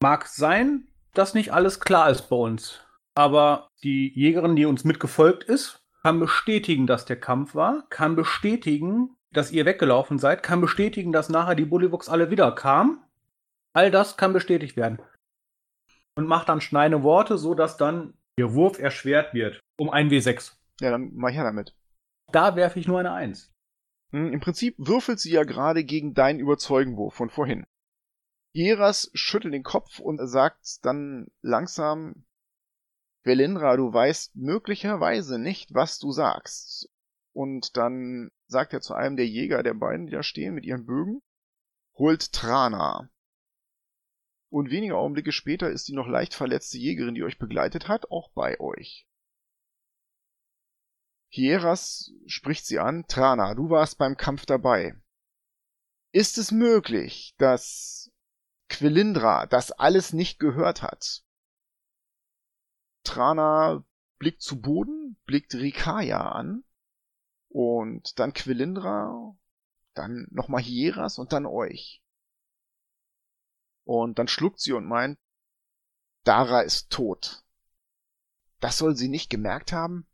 mag sein, dass nicht alles klar ist bei uns. Aber die Jägerin, die uns mitgefolgt ist, kann bestätigen, dass der Kampf war, kann bestätigen, dass ihr weggelaufen seid, kann bestätigen, dass nachher die Bullywuchs alle wieder kamen. All das kann bestätigt werden. Und macht dann schneidende Worte, so dass dann ihr Wurf erschwert wird. Um ein W6. Ja, dann mach ich ja damit. Da werfe ich nur eine 1. Hm, Im Prinzip würfelt sie ja gerade gegen deinen Überzeugenwurf von vorhin. Hieras schüttelt den Kopf und sagt dann langsam, Velindra, du weißt möglicherweise nicht, was du sagst. Und dann sagt er zu einem der Jäger der beiden, die da stehen mit ihren Bögen, holt Trana. Und wenige Augenblicke später ist die noch leicht verletzte Jägerin, die euch begleitet hat, auch bei euch. Hieras spricht sie an. Trana, du warst beim Kampf dabei. Ist es möglich, dass Quelindra das alles nicht gehört hat? Trana blickt zu Boden, blickt Rikaya an und dann Quelindra, dann nochmal Hieras und dann euch. Und dann schluckt sie und meint, Dara ist tot. Das soll sie nicht gemerkt haben?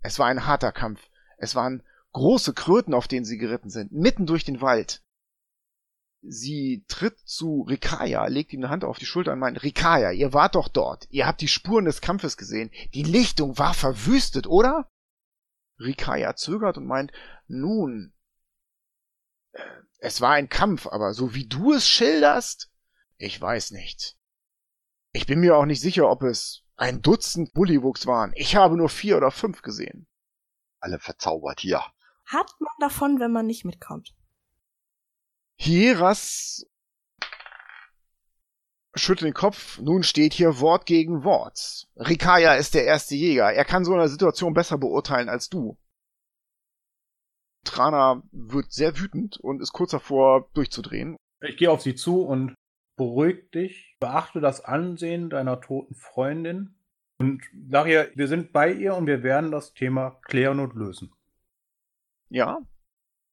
Es war ein harter Kampf. Es waren große Kröten, auf denen sie geritten sind, mitten durch den Wald. Sie tritt zu Rikaya, legt ihm eine Hand auf die Schulter und meint, Rikaya, ihr wart doch dort. Ihr habt die Spuren des Kampfes gesehen. Die Lichtung war verwüstet, oder? Rikaya zögert und meint, nun, äh, es war ein Kampf, aber so wie du es schilderst, ich weiß nicht. Ich bin mir auch nicht sicher, ob es ein Dutzend Bullywuchs waren. Ich habe nur vier oder fünf gesehen. Alle verzaubert hier. Hat man davon, wenn man nicht mitkommt? Hieras schüttelt den Kopf. Nun steht hier Wort gegen Wort. Rikaya ist der erste Jäger. Er kann so eine Situation besser beurteilen als du. Trana wird sehr wütend und ist kurz davor durchzudrehen. Ich gehe auf sie zu und beruhig dich, beachte das Ansehen deiner toten Freundin und sag ihr, wir sind bei ihr und wir werden das Thema klären und lösen. Ja.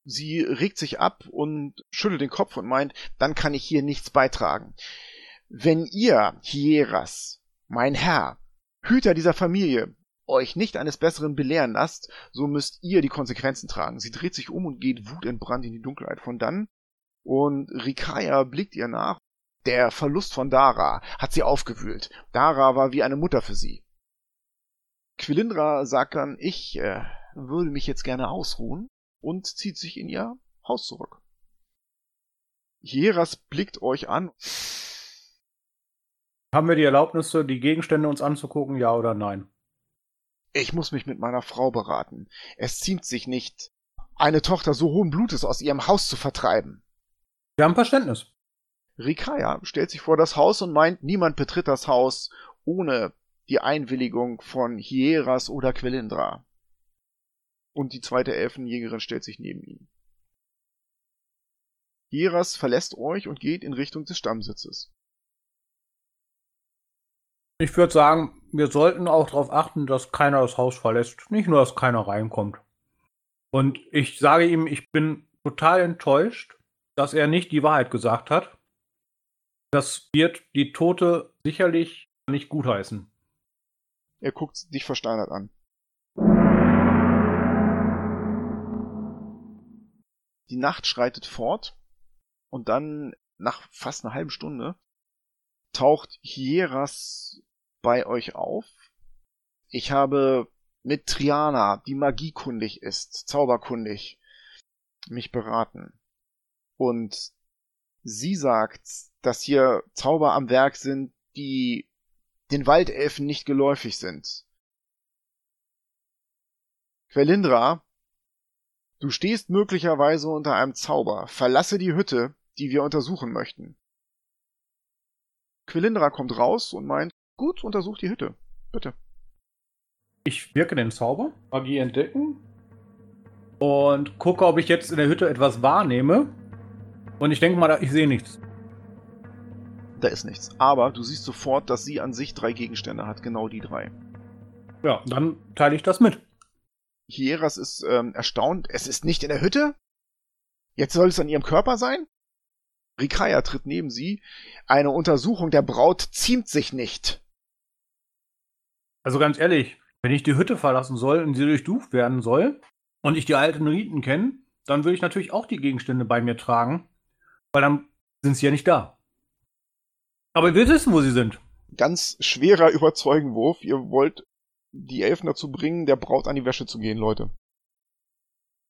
Sie regt sich ab und schüttelt den Kopf und meint, dann kann ich hier nichts beitragen. Wenn ihr, Hieras, mein Herr, Hüter dieser Familie, euch nicht eines Besseren belehren lasst, so müsst ihr die Konsequenzen tragen. Sie dreht sich um und geht wutentbrannt in die Dunkelheit von dann. Und Rikaya blickt ihr nach. Der Verlust von Dara hat sie aufgewühlt. Dara war wie eine Mutter für sie. Quilindra sagt dann, ich äh, würde mich jetzt gerne ausruhen und zieht sich in ihr Haus zurück. Hieras blickt euch an. Haben wir die Erlaubnis, die Gegenstände uns anzugucken, ja oder nein? Ich muss mich mit meiner Frau beraten. Es ziemt sich nicht, eine Tochter so hohen Blutes aus ihrem Haus zu vertreiben. Wir haben Verständnis. Rikaya stellt sich vor das Haus und meint, niemand betritt das Haus ohne die Einwilligung von Hieras oder Quelindra. Und die zweite Elfenjägerin stellt sich neben ihn. Hieras verlässt euch und geht in Richtung des Stammsitzes. Ich würde sagen, wir sollten auch darauf achten, dass keiner das Haus verlässt. Nicht nur, dass keiner reinkommt. Und ich sage ihm, ich bin total enttäuscht, dass er nicht die Wahrheit gesagt hat. Das wird die Tote sicherlich nicht gutheißen. Er guckt dich versteinert an. Die Nacht schreitet fort und dann nach fast einer halben Stunde taucht Hieras bei euch auf. Ich habe mit Triana, die magiekundig ist, zauberkundig, mich beraten. Und sie sagt, dass hier Zauber am Werk sind, die den Waldelfen nicht geläufig sind. Quelindra, du stehst möglicherweise unter einem Zauber. Verlasse die Hütte, die wir untersuchen möchten. Quelindra kommt raus und meint, Gut, untersuch die Hütte. Bitte. Ich wirke den Zauber, Magie entdecken und gucke, ob ich jetzt in der Hütte etwas wahrnehme. Und ich denke mal, ich sehe nichts. Da ist nichts. Aber du siehst sofort, dass sie an sich drei Gegenstände hat, genau die drei. Ja, dann teile ich das mit. Hieras ist ähm, erstaunt. Es ist nicht in der Hütte? Jetzt soll es an ihrem Körper sein? Rikaya tritt neben sie. Eine Untersuchung der Braut ziemt sich nicht. Also ganz ehrlich, wenn ich die Hütte verlassen soll und sie durchduft werden soll und ich die alten Riten kenne, dann würde ich natürlich auch die Gegenstände bei mir tragen, weil dann sind sie ja nicht da. Aber wir wissen, wo sie sind. Ganz schwerer Überzeugenwurf. Ihr wollt die Elfen dazu bringen, der Braut an die Wäsche zu gehen, Leute.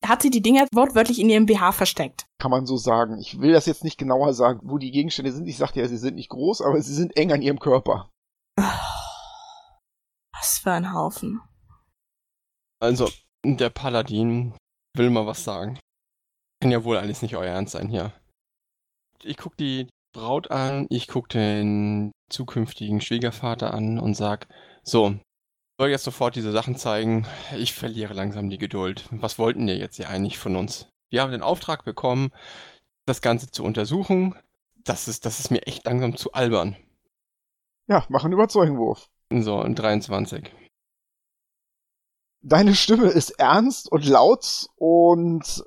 Hat sie die Dinger wortwörtlich in ihrem BH versteckt? Kann man so sagen. Ich will das jetzt nicht genauer sagen, wo die Gegenstände sind. Ich sagte ja, sie sind nicht groß, aber sie sind eng an ihrem Körper. Was für ein Haufen. Also, der Paladin will mal was sagen. Kann ja wohl alles nicht euer Ernst sein hier. Ich guck die Braut an, ich guck den zukünftigen Schwiegervater an und sag, so, soll jetzt sofort diese Sachen zeigen. Ich verliere langsam die Geduld. Was wollten ihr jetzt hier eigentlich von uns? Wir haben den Auftrag bekommen, das Ganze zu untersuchen. Das ist, das ist mir echt langsam zu albern. Ja, mach einen Überzeugenwurf. So, 23. Deine Stimme ist ernst und laut und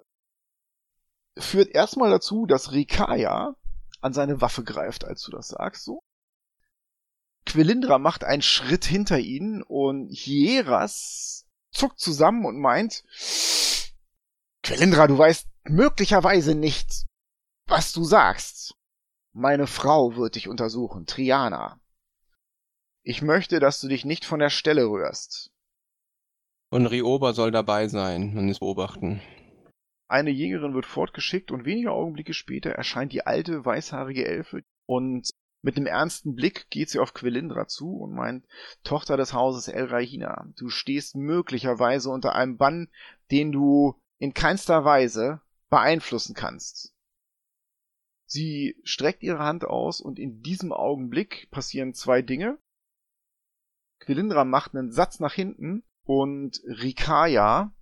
führt erstmal dazu, dass Rikaya an seine Waffe greift, als du das sagst, so. Quelindra macht einen Schritt hinter ihn und Hieras zuckt zusammen und meint, Quelindra, du weißt möglicherweise nicht, was du sagst. Meine Frau wird dich untersuchen, Triana. Ich möchte, dass du dich nicht von der Stelle rührst. Und Rioba soll dabei sein und es beobachten. Eine Jägerin wird fortgeschickt und wenige Augenblicke später erscheint die alte, weißhaarige Elfe und mit einem ernsten Blick geht sie auf Quelindra zu und meint, Tochter des Hauses El Rahina, du stehst möglicherweise unter einem Bann, den du in keinster Weise beeinflussen kannst. Sie streckt ihre Hand aus und in diesem Augenblick passieren zwei Dinge. Quelindra macht einen Satz nach hinten und Rikaya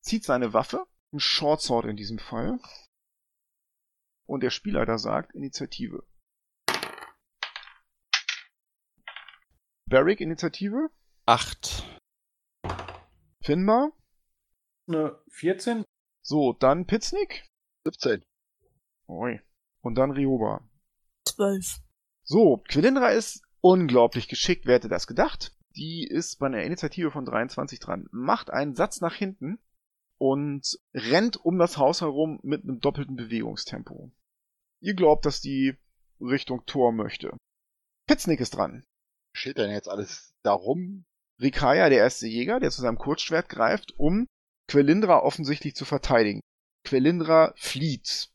zieht seine Waffe, ein Shortsword in diesem Fall. Und der Spielleiter sagt Initiative. Barrick Initiative. 8. Finbar. Eine 14? So, dann Pitznick. 17. Oi. Und dann Rioba. Zwölf. So, Quelindra ist unglaublich geschickt. Wer hätte das gedacht? Die ist bei einer Initiative von 23 dran, macht einen Satz nach hinten und rennt um das Haus herum mit einem doppelten Bewegungstempo. Ihr glaubt, dass die Richtung Tor möchte. Pitznick ist dran. Steht denn jetzt alles darum? Rikaya, der erste Jäger, der zu seinem Kurzschwert greift, um Quelindra offensichtlich zu verteidigen. Quelindra flieht.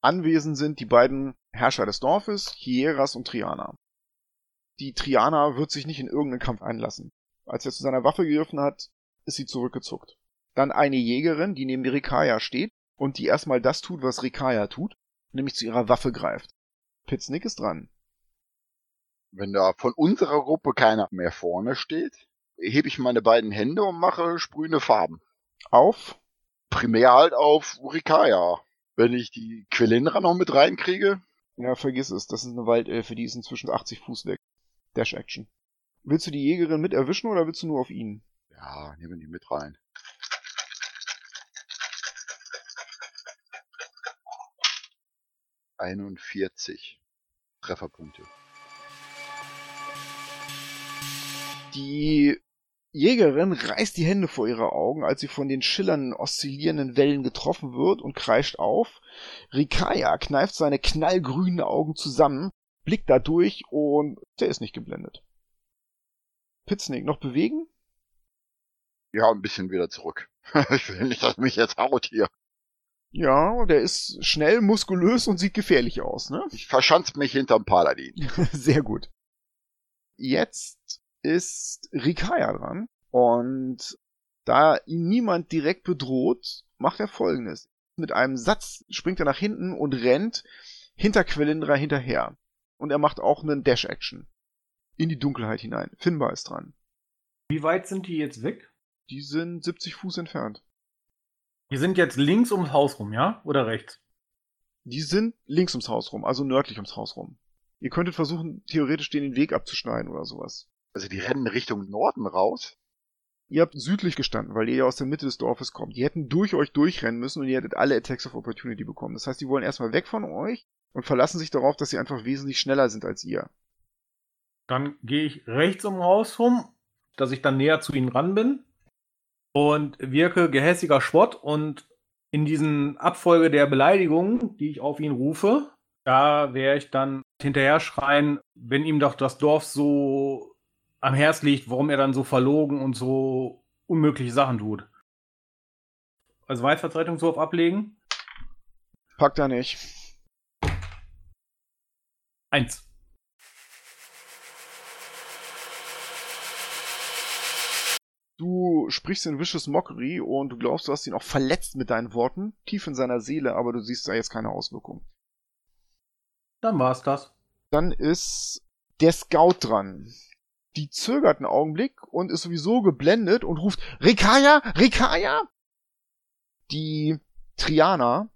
Anwesend sind die beiden Herrscher des Dorfes, Hieras und Triana. Die Triana wird sich nicht in irgendeinen Kampf einlassen. Als er zu seiner Waffe gegriffen hat, ist sie zurückgezuckt. Dann eine Jägerin, die neben Rikaya steht und die erstmal das tut, was Rikaya tut, nämlich zu ihrer Waffe greift. Pitznick ist dran. Wenn da von unserer Gruppe keiner mehr vorne steht, hebe ich meine beiden Hände und mache sprühende Farben. Auf. Primär halt auf Urikaya. Wenn ich die Quelindra noch mit reinkriege, Ja, vergiss es. Das ist eine Waldelfe, die ist inzwischen 80 Fuß weg. Dash Action. Willst du die Jägerin mit erwischen oder willst du nur auf ihn? ja, nehmen die mit rein. Einundvierzig Trefferpunkte. Die Jägerin reißt die Hände vor ihre Augen, als sie von den schillernden, oszillierenden Wellen getroffen wird und kreischt auf. Rikaya kneift seine knallgrünen Augen zusammen, blickt da durch und der ist nicht geblendet. Pitznick, noch bewegen? Ja, ein bisschen wieder zurück. ich will nicht, dass mich jetzt haut hier. Ja, der ist schnell, muskulös und sieht gefährlich aus, ne? Ich verschanze mich hinterm Paladin. Sehr gut. Jetzt ist Rikaya dran und da ihn niemand direkt bedroht, macht er folgendes. Mit einem Satz springt er nach hinten und rennt hinter Quelindra hinterher. Und er macht auch einen Dash-Action. In die Dunkelheit hinein. Finbar ist dran. Wie weit sind die jetzt weg? Die sind 70 Fuß entfernt. Die sind jetzt links ums Haus rum, ja? Oder rechts? Die sind links ums Haus rum, also nördlich ums Haus rum. Ihr könntet versuchen, theoretisch den Weg abzuschneiden oder sowas. Also die rennen Richtung Norden raus. Ihr habt südlich gestanden, weil ihr ja aus der Mitte des Dorfes kommt. Die hätten durch euch durchrennen müssen und ihr hättet alle Attacks of Opportunity bekommen. Das heißt, die wollen erstmal weg von euch und verlassen sich darauf, dass sie einfach wesentlich schneller sind als ihr. Dann gehe ich rechts um Haus rum, dass ich dann näher zu ihnen ran bin und wirke gehässiger Spott und in diesen Abfolge der Beleidigungen, die ich auf ihn rufe, da werde ich dann hinterher schreien, wenn ihm doch das Dorf so am Herz liegt, warum er dann so verlogen und so unmögliche Sachen tut. Also Weitvertretungswurf ablegen. Packt er nicht. Eins. Du sprichst in Vicious Mockery und du glaubst, du hast ihn auch verletzt mit deinen Worten, tief in seiner Seele, aber du siehst da jetzt keine Auswirkung. Dann war's das. Dann ist der Scout dran. Die zögert einen Augenblick und ist sowieso geblendet und ruft Rikaya, Rikaya! Die Triana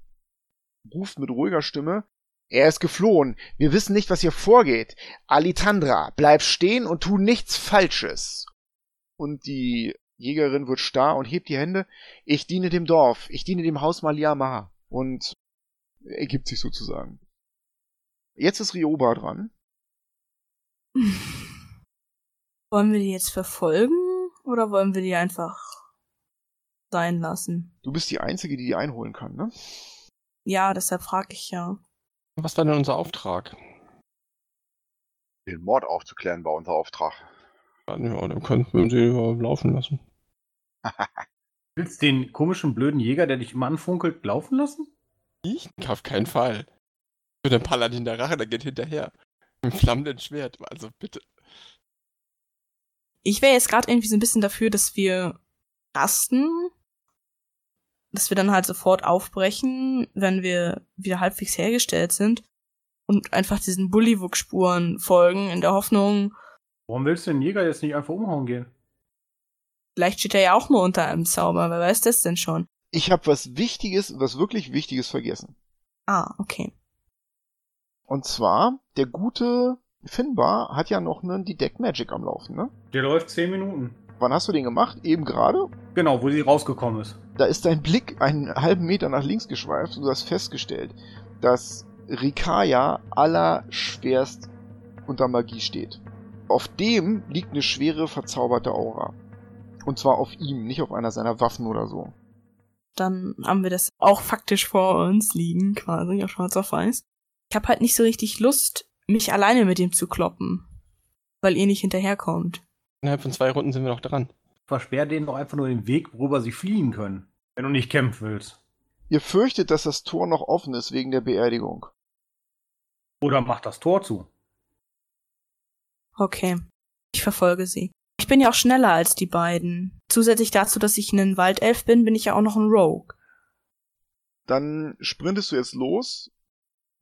ruft mit ruhiger Stimme er ist geflohen. Wir wissen nicht, was hier vorgeht. Alitandra, bleib stehen und tu nichts Falsches. Und die Jägerin wird starr und hebt die Hände. Ich diene dem Dorf. Ich diene dem Haus Maliama. Und ergibt sich sozusagen. Jetzt ist Rioba dran. Wollen wir die jetzt verfolgen oder wollen wir die einfach sein lassen? Du bist die Einzige, die die einholen kann, ne? Ja, deshalb frage ich ja. Was war denn unser Auftrag? Den Mord aufzuklären war unser Auftrag. Ja, dann könnten wir sie laufen lassen. Willst du den komischen blöden Jäger, der dich immer anfunkelt, laufen lassen? Ich? Auf keinen Fall. Ich bin der Paladin der Rache, der geht hinterher. Mit einem flammenden Schwert, also bitte. Ich wäre jetzt gerade irgendwie so ein bisschen dafür, dass wir rasten dass wir dann halt sofort aufbrechen, wenn wir wieder halbwegs hergestellt sind und einfach diesen Bullywug-Spuren folgen, in der Hoffnung. Warum willst du den Jäger jetzt nicht einfach umhauen gehen? Vielleicht steht er ja auch nur unter einem Zauber, wer weiß das denn schon? Ich habe was Wichtiges, was wirklich Wichtiges vergessen. Ah, okay. Und zwar, der gute Finbar hat ja noch einen Detect Magic am Laufen, ne? Der läuft zehn Minuten. Wann hast du den gemacht? Eben gerade? Genau, wo sie rausgekommen ist. Da ist dein Blick einen halben Meter nach links geschweift und du hast festgestellt, dass Rikaya allerschwerst unter Magie steht. Auf dem liegt eine schwere, verzauberte Aura. Und zwar auf ihm, nicht auf einer seiner Waffen oder so. Dann haben wir das auch faktisch vor uns liegen, quasi, auf schwarz auf weiß. Ich habe halt nicht so richtig Lust, mich alleine mit ihm zu kloppen, weil ihr nicht hinterherkommt. Innerhalb von zwei Runden sind wir noch dran. Versperr denen doch einfach nur den Weg, worüber sie fliehen können, wenn du nicht kämpfen willst. Ihr fürchtet, dass das Tor noch offen ist wegen der Beerdigung. Oder mach das Tor zu. Okay. Ich verfolge sie. Ich bin ja auch schneller als die beiden. Zusätzlich dazu, dass ich ein Waldelf bin, bin ich ja auch noch ein Rogue. Dann sprintest du jetzt los.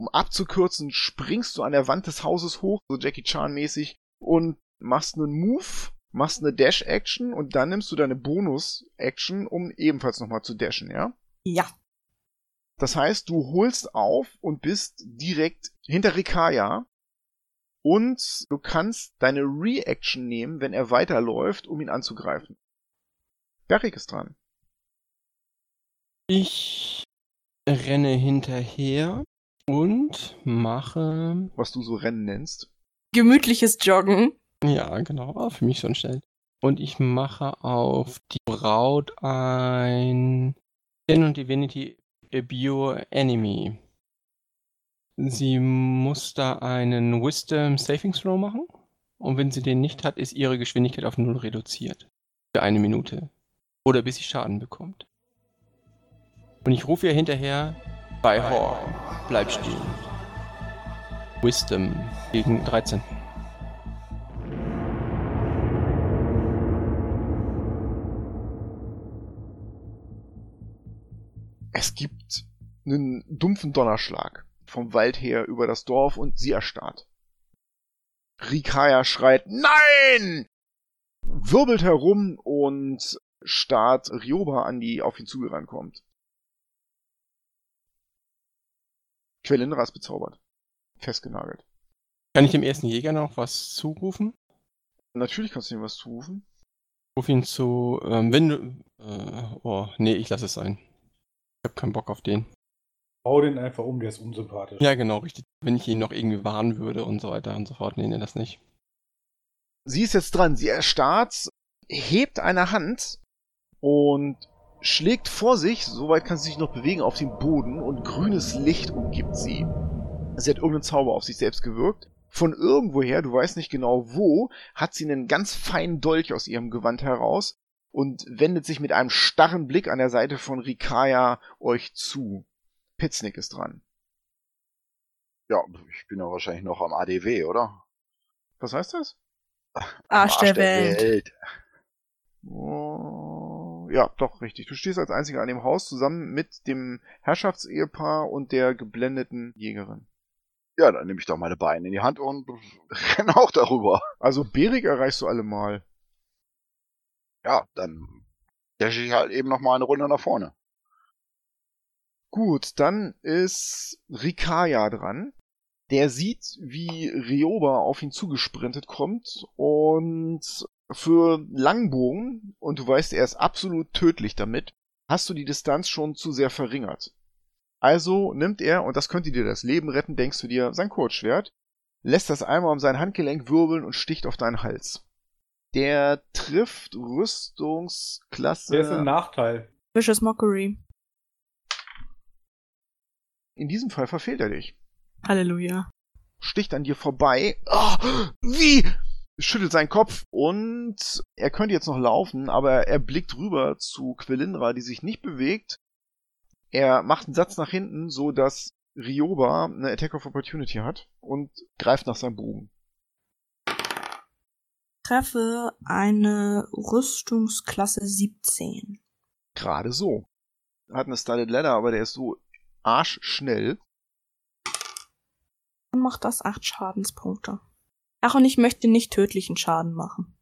Um abzukürzen, springst du an der Wand des Hauses hoch, so Jackie Chan mäßig, und machst einen Move, machst eine Dash-Action und dann nimmst du deine Bonus-Action, um ebenfalls nochmal zu dashen, ja? Ja. Das heißt, du holst auf und bist direkt hinter Rikaya und du kannst deine Reaction nehmen, wenn er weiterläuft, um ihn anzugreifen. Beric ist dran. Ich renne hinterher und mache. Was du so Rennen nennst. Gemütliches Joggen. Ja, genau, war für mich schon schnell. Und ich mache auf die Braut ein Sin und Divinity Abure Enemy. Sie muss da einen Wisdom Saving Throw machen. Und wenn sie den nicht hat, ist ihre Geschwindigkeit auf null reduziert. Für eine Minute. Oder bis sie Schaden bekommt. Und ich rufe ihr hinterher, bei Horn, bleib stehen. Wisdom gegen 13. Es gibt einen dumpfen Donnerschlag vom Wald her über das Dorf und sie erstarrt. Rikaya schreit Nein! wirbelt herum und starrt Ryoba an, die auf ihn zugerannt kommt. Quelindra ist bezaubert. Festgenagelt. Kann ich dem ersten Jäger noch was zurufen? Natürlich kannst du ihm was zurufen. Ruf ihn zu, ähm, wenn du, äh, oh, nee, ich lasse es sein. Ich hab keinen Bock auf den. Bau den einfach um, der ist unsympathisch. Ja, genau, richtig. Wenn ich ihn noch irgendwie warnen würde und so weiter und so fort. Nee, nee, das nicht. Sie ist jetzt dran. Sie erstarrt, hebt eine Hand und schlägt vor sich, soweit kann sie sich noch bewegen, auf den Boden und grünes Licht umgibt sie. Sie hat irgendeinen Zauber auf sich selbst gewirkt. Von irgendwoher, du weißt nicht genau wo, hat sie einen ganz feinen Dolch aus ihrem Gewand heraus und wendet sich mit einem starren Blick an der Seite von Rikaya euch zu. Pitznick ist dran. Ja, ich bin ja wahrscheinlich noch am ADW, oder? Was heißt das? Arsch der Welt. Oh, ja, doch, richtig. Du stehst als einziger an dem Haus zusammen mit dem Herrschaftsehepaar und der geblendeten Jägerin. Ja, dann nehme ich doch meine Beine in die Hand und renne auch darüber. Also Berik erreichst du allemal. Ja, dann dasche ich halt eben noch mal eine Runde nach vorne. Gut, dann ist Rikaya dran. Der sieht, wie Ryoba auf ihn zugesprintet kommt und für Langbogen, und du weißt, er ist absolut tödlich damit, hast du die Distanz schon zu sehr verringert. Also nimmt er, und das könnte dir das Leben retten, denkst du dir, sein Kurzschwert, lässt das einmal um sein Handgelenk wirbeln und sticht auf deinen Hals. Der trifft Rüstungsklasse. Der ist ein Nachteil. Vicious Mockery. In diesem Fall verfehlt er dich. Halleluja. Sticht an dir vorbei. Oh, wie? Schüttelt seinen Kopf und er könnte jetzt noch laufen, aber er blickt rüber zu Quelindra, die sich nicht bewegt. Er macht einen Satz nach hinten, so dass Ryoba eine Attack of Opportunity hat und greift nach seinem Bogen. Treffe eine Rüstungsklasse 17. Gerade so. Hat eine Studded Ladder, aber der ist so arschschnell. Dann macht das 8 Schadenspunkte. Ach, und ich möchte nicht tödlichen Schaden machen.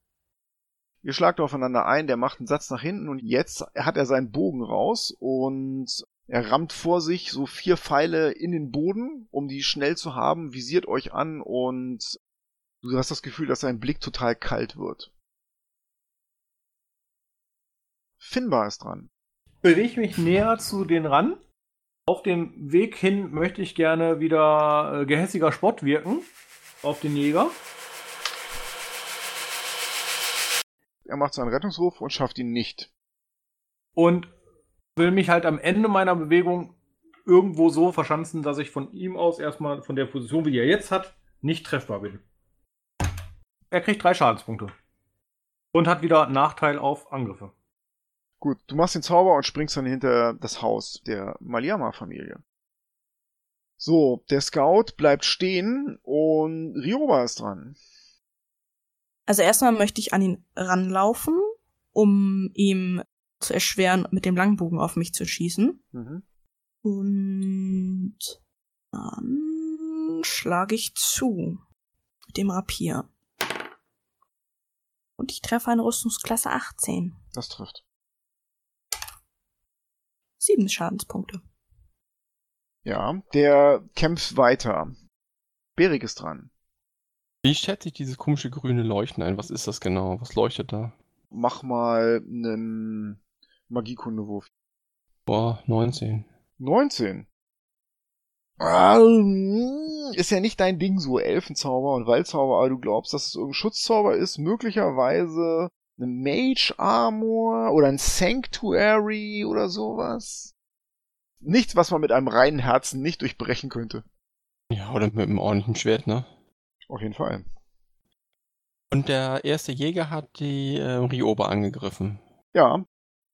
Ihr schlagt aufeinander ein, der macht einen Satz nach hinten und jetzt hat er seinen Bogen raus und er rammt vor sich so vier Pfeile in den Boden, um die schnell zu haben, visiert euch an und du hast das Gefühl, dass sein Blick total kalt wird. Finbar ist dran. Bewege mich näher zu den ran. Auf dem Weg hin möchte ich gerne wieder äh, gehässiger Spott wirken auf den Jäger. Er macht seinen Rettungswurf und schafft ihn nicht. Und will mich halt am Ende meiner Bewegung irgendwo so verschanzen, dass ich von ihm aus erstmal von der Position, wie die er jetzt hat, nicht treffbar bin. Er kriegt drei Schadenspunkte. Und hat wieder Nachteil auf Angriffe. Gut, du machst den Zauber und springst dann hinter das Haus der Maliama-Familie. So, der Scout bleibt stehen und Ryoba ist dran. Also erstmal möchte ich an ihn ranlaufen, um ihm zu erschweren, mit dem Langbogen auf mich zu schießen. Mhm. Und dann schlage ich zu mit dem Rapier. Und ich treffe eine Rüstungsklasse 18. Das trifft. Sieben Schadenspunkte. Ja, der kämpft weiter. Berik ist dran. Wie schätze ich dieses komische grüne Leuchten ein? Was ist das genau? Was leuchtet da? Mach mal einen Magiekundewurf. Boah, 19. 19. Ähm, Ist ja nicht dein Ding, so Elfenzauber und Waldzauber, aber du glaubst, dass es irgendein Schutzzauber ist, möglicherweise eine Mage Armor oder ein Sanctuary oder sowas. Nichts, was man mit einem reinen Herzen nicht durchbrechen könnte. Ja, oder mit einem ordentlichen Schwert, ne? Auf jeden Fall. Und der erste Jäger hat die äh, Rioba angegriffen. Ja,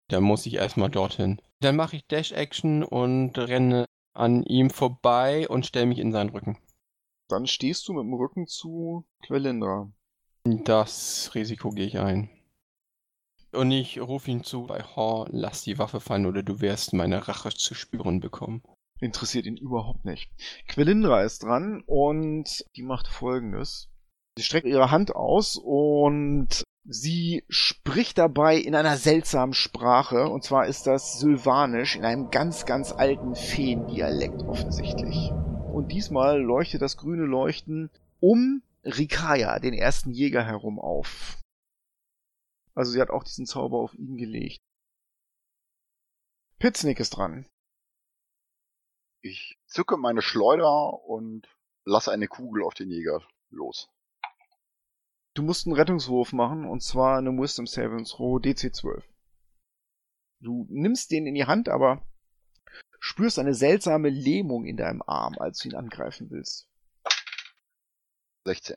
Da muss ich erstmal dorthin. Dann mache ich Dash-Action und renne an ihm vorbei und stelle mich in seinen Rücken. dann stehst du mit dem Rücken zu Quelindra. Das Risiko gehe ich ein. Und ich rufe ihn zu, bei Hor, lass die Waffe fallen oder du wirst meine Rache zu spüren bekommen. Interessiert ihn überhaupt nicht. Quelindra ist dran und die macht folgendes. Sie streckt ihre Hand aus und sie spricht dabei in einer seltsamen Sprache. Und zwar ist das Sylvanisch in einem ganz, ganz alten Feendialekt offensichtlich. Und diesmal leuchtet das grüne Leuchten um Rikaya, den ersten Jäger, herum auf. Also sie hat auch diesen Zauber auf ihn gelegt. Pitznick ist dran. Ich zücke meine Schleuder und lasse eine Kugel auf den Jäger los. Du musst einen Rettungswurf machen, und zwar eine Wisdom Saving Throw DC 12. Du nimmst den in die Hand, aber spürst eine seltsame Lähmung in deinem Arm, als du ihn angreifen willst. 16.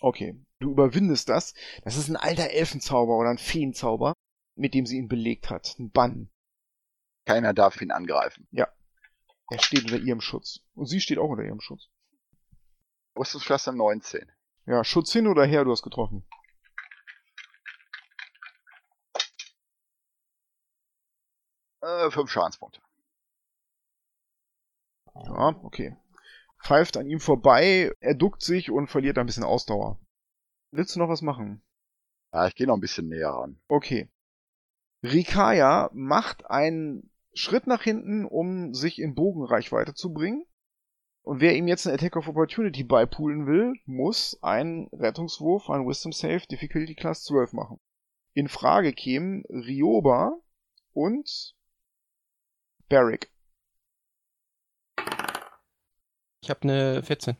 Okay, du überwindest das. Das ist ein alter Elfenzauber oder ein Feenzauber, mit dem sie ihn belegt hat. Ein Bann. Keiner darf ihn angreifen. Er steht unter ihrem Schutz. Und sie steht auch unter ihrem Schutz. Rüstungsklasse 19. Ja, Schutz hin oder her, du hast getroffen. Äh, fünf Schadenspunkte. Ja, okay. pfeift an ihm vorbei, er duckt sich und verliert ein bisschen Ausdauer. Willst du noch was machen? Ja, ich gehe noch ein bisschen näher ran. Okay. Rikaya macht einen Schritt nach hinten, um sich in Bogenreichweite zu bringen. Und wer ihm jetzt einen Attack of Opportunity beipulen will, muss einen Rettungswurf, einen Wisdom Save, Difficulty Class 12 machen. In Frage kämen Rioba und Barrick. Ich habe eine 14.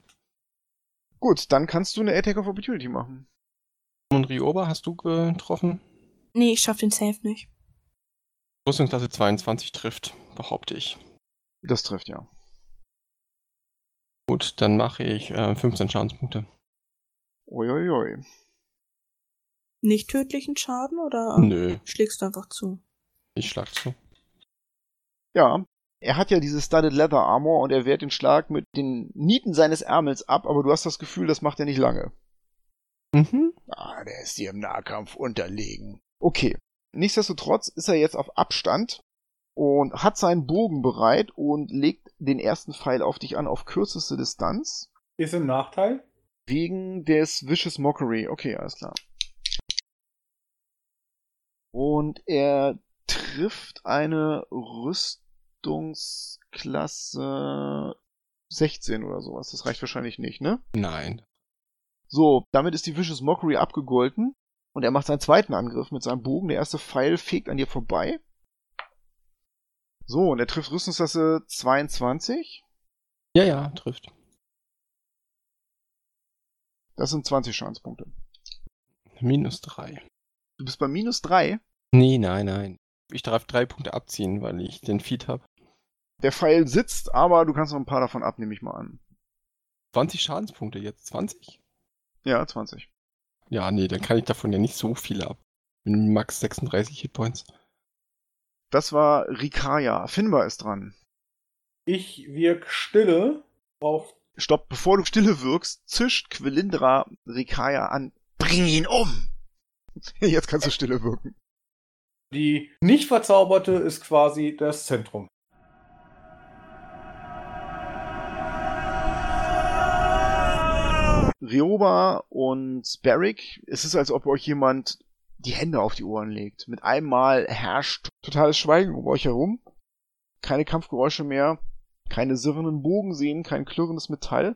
Gut, dann kannst du eine Attack of Opportunity machen. Und Rioba hast du getroffen? Nee, ich schaff den Safe nicht. Rüstungsklasse 22 trifft, behaupte ich. Das trifft ja. Gut, dann mache ich äh, 15 Schadenspunkte. Uiuiui. Nicht tödlichen Schaden oder Nö, schlägst du einfach zu? ich schlag zu. Ja, er hat ja dieses Studded Leather Armor und er wehrt den Schlag mit den Nieten seines Ärmels ab, aber du hast das Gefühl, das macht er nicht lange. Mhm. Ah, der ist dir im Nahkampf unterlegen. Okay. Nichtsdestotrotz ist er jetzt auf Abstand und hat seinen Bogen bereit und legt den ersten Pfeil auf dich an auf kürzeste Distanz. Ist im Nachteil. Wegen des Vicious Mockery. Okay, alles klar. Und er trifft eine Rüstungsklasse 16 oder sowas. Das reicht wahrscheinlich nicht, ne? Nein. So, damit ist die Vicious Mockery abgegolten. Und er macht seinen zweiten Angriff mit seinem Bogen. Der erste Pfeil fegt an dir vorbei. So, und er trifft Rüstungsklasse 22. Ja, ja, trifft. Das sind 20 Schadenspunkte. Minus 3. Du bist bei minus 3. Nee, nein, nein. Ich darf drei Punkte abziehen, weil ich den Feed habe. Der Pfeil sitzt, aber du kannst noch ein paar davon ab, nehme ich mal an. 20 Schadenspunkte jetzt. 20? Ja, 20. Ja, nee, dann kann ich davon ja nicht so viele ab. Max 36 Hitpoints. Das war Rikaya. Finbar ist dran. Ich wirk Stille auf Stopp, bevor du Stille wirkst, zischt Quelindra Rikaya an. Bring ihn um! Jetzt kannst du Stille wirken. die nicht verzauberte ist quasi das Zentrum. Rioba und Barrick, es ist, als ob euch jemand die Hände auf die Ohren legt. Mit einem Mal herrscht totales Schweigen um euch herum. Keine Kampfgeräusche mehr, keine sirrenden Bogen sehen, kein klirrendes Metall.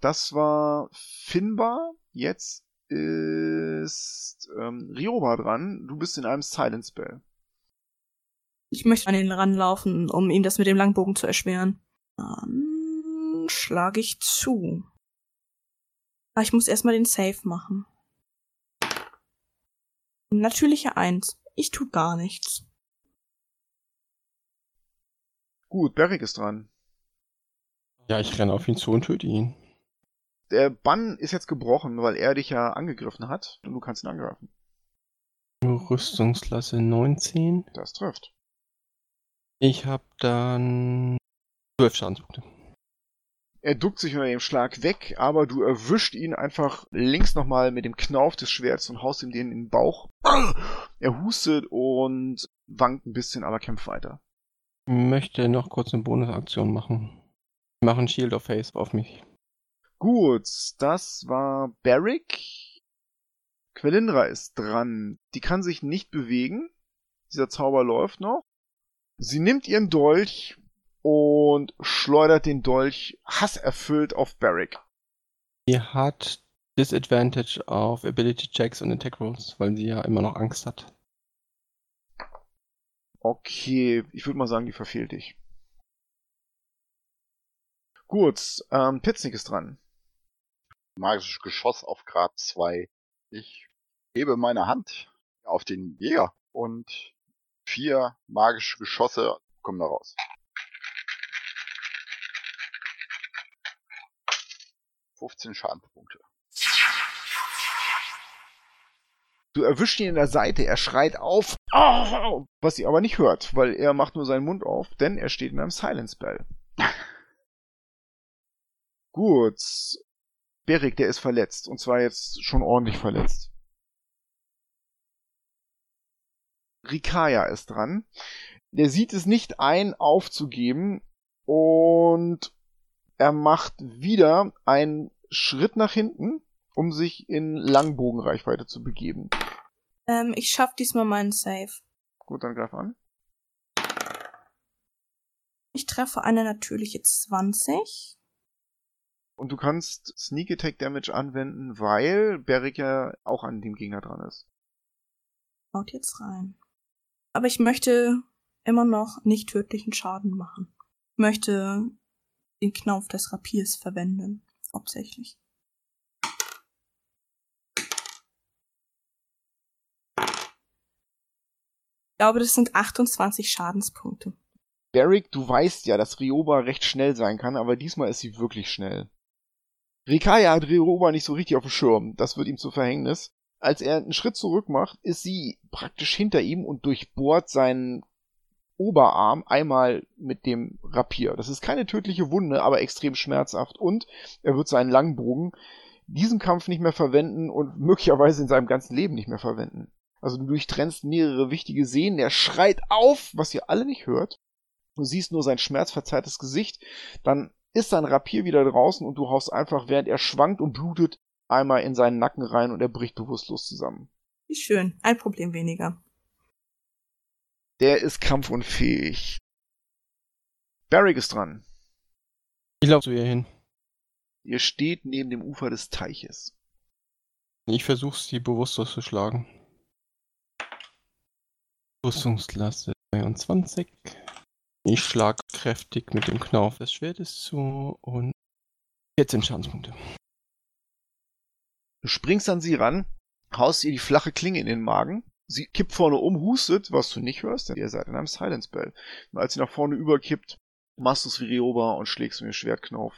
Das war Finbar. Jetzt ist ähm, Rioba dran. Du bist in einem Silence Spell. Ich möchte an ihn ranlaufen, um ihm das mit dem Langbogen zu erschweren. Dann schlage ich zu. Aber ich muss erstmal den Save machen. Natürliche Eins. Ich tu gar nichts. Gut, Barrick ist dran. Ja, ich renne auf ihn zu und töte ihn. Der Bann ist jetzt gebrochen, weil er dich ja angegriffen hat und du kannst ihn angreifen. Rüstungsklasse 19. Das trifft. Ich habe dann 12 Schadenspunkte. Er duckt sich unter dem Schlag weg, aber du erwischt ihn einfach links nochmal mit dem Knauf des Schwerts und haust ihm den in den Bauch. Er hustet und wankt ein bisschen, aber kämpft weiter. Möchte noch kurz eine Bonusaktion machen. Ich mache ein Shield of Face auf mich. Gut, das war Barrick. Quelindra ist dran. Die kann sich nicht bewegen. Dieser Zauber läuft noch. Sie nimmt ihren Dolch und schleudert den Dolch hasserfüllt auf Barrick. Sie hat Disadvantage auf Ability Checks und Attack Rolls, weil sie ja immer noch Angst hat. Okay, ich würde mal sagen, die verfehlt dich. Gut, ähm, Pitznik ist dran. Magisches Geschoss auf Grad 2. Ich hebe meine Hand auf den Jäger und vier magische Geschosse kommen da raus. 15 Schadenspunkte. Du erwischst ihn in der Seite, er schreit auf, "Au!" was sie aber nicht hört, weil er macht nur seinen Mund auf, denn er steht in einem Silence Spell. Gut. Berik, der ist verletzt, und zwar jetzt schon ordentlich verletzt. Rikaya ist dran. Der sieht es nicht ein, aufzugeben und er macht wieder einen Schritt nach hinten, um sich in Langbogenreichweite zu begeben. Ähm, ich schaff diesmal meinen Save. Gut, dann greif an. Ich treffe eine natürliche 20. Und du kannst Sneak Attack Damage anwenden, weil Beric ja auch an dem Gegner dran ist. Haut jetzt rein. Aber ich möchte immer noch nicht tödlichen Schaden machen. Ich möchte den Knauf des Rapiers verwenden, hauptsächlich. Ich glaube, das sind 28 Schadenspunkte. Beric, du weißt ja, dass Rioba recht schnell sein kann, aber diesmal ist sie wirklich schnell. Rikaya hat Rioba nicht so richtig auf dem Schirm. Das wird ihm zu Verhängnis. Als er einen Schritt zurück macht, ist sie praktisch hinter ihm und durchbohrt seinen Oberarm einmal mit dem Rapier. Das ist keine tödliche Wunde, aber extrem schmerzhaft. Und er wird seinen Langbogen diesen Kampf nicht mehr verwenden und möglicherweise in seinem ganzen Leben nicht mehr verwenden. Also du durchtrennst mehrere wichtige Sehnen, er schreit auf, was ihr alle nicht hört. Du siehst nur sein schmerzverzerrtes Gesicht, dann ist sein Rapier wieder draußen und du haust einfach, während er schwankt und blutet, einmal in seinen Nacken rein und er bricht bewusstlos zusammen. Wie schön, ein Problem weniger. Der ist kampfunfähig. Barrick ist dran. Ich laufe zu ihr hin. Ihr steht neben dem Ufer des Teiches. Ich versuche sie bewusstlos zu schlagen. Rüstungsklasse 22. Ich schlag kräftig mit dem Knauf des Schwertes zu und 14 Schadenspunkte. Du springst an sie ran, haust ihr die flache Klinge in den Magen. Sie kippt vorne um, hustet, was du nicht hörst, denn ihr seid in einem Silence Bell. Und als sie nach vorne überkippt, machst du es wie Rioba und schlägst mit dem Schwertknauf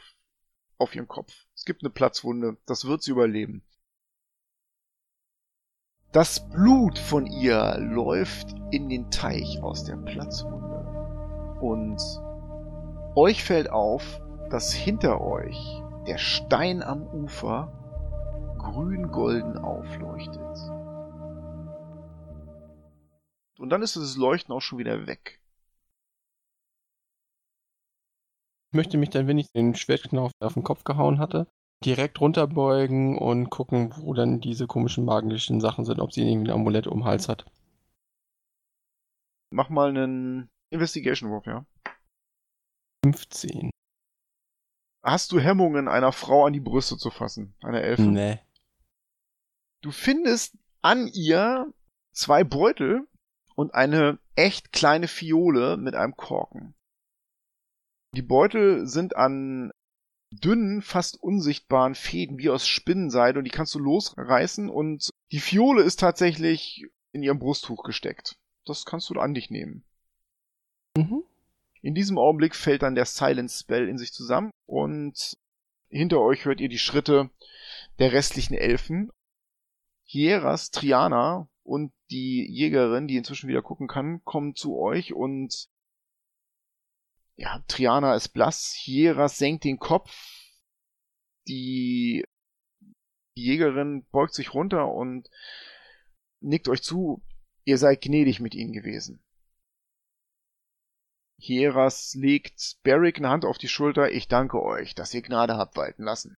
auf ihren Kopf. Es gibt eine Platzwunde, das wird sie überleben. Das Blut von ihr läuft in den Teich aus der Platzwunde. Und euch fällt auf, dass hinter euch der Stein am Ufer grün-golden aufleuchtet. Und dann ist das Leuchten auch schon wieder weg. Ich möchte mich dann, wenn ich den Schwertknauf auf den Kopf gehauen hatte, direkt runterbeugen und gucken, wo dann diese komischen magischen Sachen sind, ob sie irgendwie ein Amulett um den Hals hat. Mach mal einen Investigation-Wurf, ja. 15. Hast du Hemmungen, einer Frau an die Brüste zu fassen? Einer Elfe? Nee. Du findest an ihr zwei Beutel und eine echt kleine Fiole mit einem Korken. Die Beutel sind an dünnen, fast unsichtbaren Fäden wie aus Spinnenseide und die kannst du losreißen und die Fiole ist tatsächlich in ihrem Brusttuch gesteckt. Das kannst du an dich nehmen. Mhm. In diesem Augenblick fällt dann der Silence Spell in sich zusammen und hinter euch hört ihr die Schritte der restlichen Elfen. Hieras, Triana und die Jägerin, die inzwischen wieder gucken kann, kommen zu euch und ja, Triana ist blass, Hieras senkt den Kopf, die, Jägerin beugt sich runter und nickt euch zu, ihr seid gnädig mit ihnen gewesen. Hieras legt Beric eine Hand auf die Schulter. Ich danke euch, dass ihr Gnade habt walten lassen.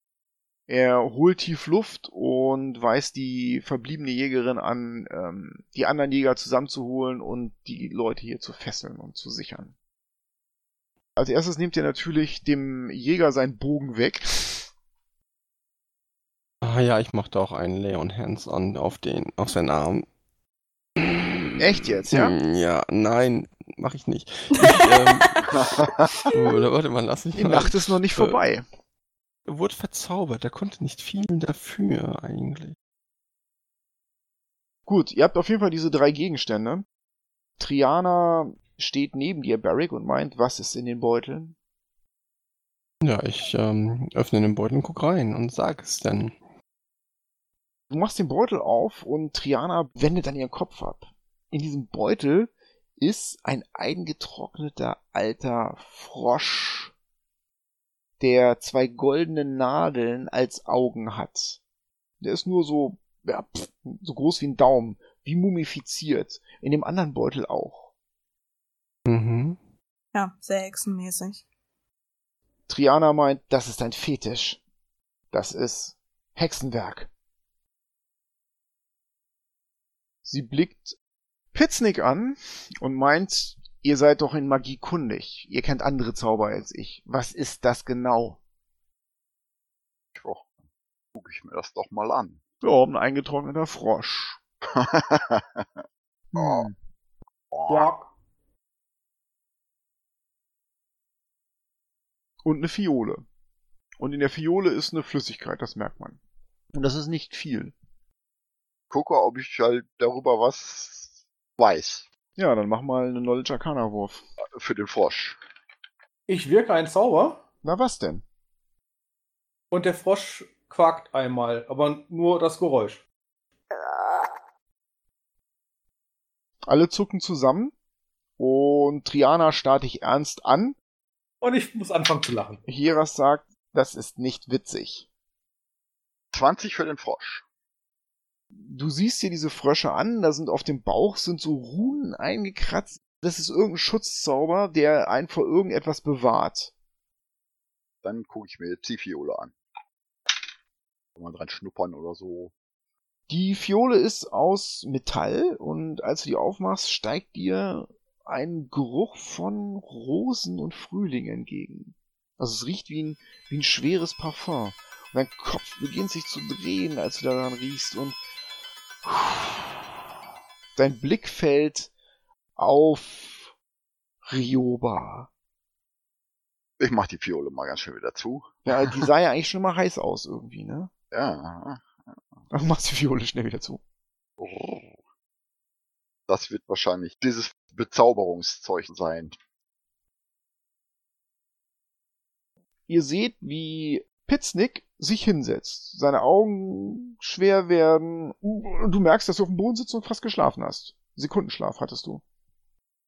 Er holt tief Luft und weist die verbliebene Jägerin an, ähm, die anderen Jäger zusammenzuholen und die Leute hier zu fesseln und zu sichern. Als erstes nimmt er natürlich dem Jäger seinen Bogen weg. Ah ja, ich machte auch einen Leon Hands-on auf den, auf seinen Arm. Echt jetzt, ja? Hm, Ja, nein, mache ich nicht. Ich, ähm, warte mal, lass mich Die. Nacht ist noch nicht vorbei. Er wurde verzaubert, er konnte nicht viel dafür eigentlich. Gut, ihr habt auf jeden Fall diese drei Gegenstände. Triana steht neben dir, Barrick, und meint, was ist in den Beuteln? Ja, ich ähm, öffne den Beutel und guck rein und sag es dann. Du machst den Beutel auf und Triana wendet dann ihren Kopf ab. In diesem Beutel ist ein eingetrockneter alter Frosch, der zwei goldene Nadeln als Augen hat. Der ist nur so, ja, pff, so groß wie ein Daumen, wie mumifiziert. In dem anderen Beutel auch. Mhm. Ja, sehr hexenmäßig. Triana meint, das ist ein Fetisch. Das ist Hexenwerk. Sie blickt Pitznick an und meint, ihr seid doch in Magie kundig. Ihr kennt andere Zauber als ich. Was ist das genau? Tja, guck ich mir das doch mal an. Ja, ein eingetrockneter Frosch. Hm. Quack. Und eine Fiole. Und in der Fiole ist eine Flüssigkeit, das merkt man. Und das ist nicht viel. Gucke, ob ich halt darüber was weiß. Ja, dann mach mal einen Knowledge Arcana Wurf. Für den Frosch. Ich wirke einen Zauber Na was denn? und der Frosch quakt einmal, aber nur das Geräusch. Alle zucken zusammen und Triana starrt dich ernst an. Und ich muss anfangen zu lachen. Hieras sagt, das ist nicht witzig. 20 für den Frosch. Du siehst dir diese Frösche an, da sind auf dem Bauch sind so Runen eingekratzt. Das ist irgendein Schutzzauber, der einen vor irgendetwas bewahrt. Dann gucke ich mir jetzt die Fiole an. Kann man dran schnuppern oder so. Die Fiole ist aus Metall und als du die aufmachst, steigt dir ein Geruch von Rosen und Frühling entgegen. Also es riecht wie ein, wie ein schweres Parfum. Und dein Kopf beginnt sich zu drehen, als du daran riechst und dein Blick fällt auf Rioba. Ich mach die Fiole mal ganz schön wieder zu. Ja, die sah ja eigentlich schon mal heiß aus irgendwie, ne? Ja. Dann machst du die Fiole schnell wieder zu. Oh. Das wird wahrscheinlich dieses Bezauberungszeug sein. Ihr seht, wie Pitznick sich hinsetzt, seine Augen schwer werden. und Du merkst, dass du auf dem Boden sitzt und fast geschlafen hast. Sekundenschlaf hattest du.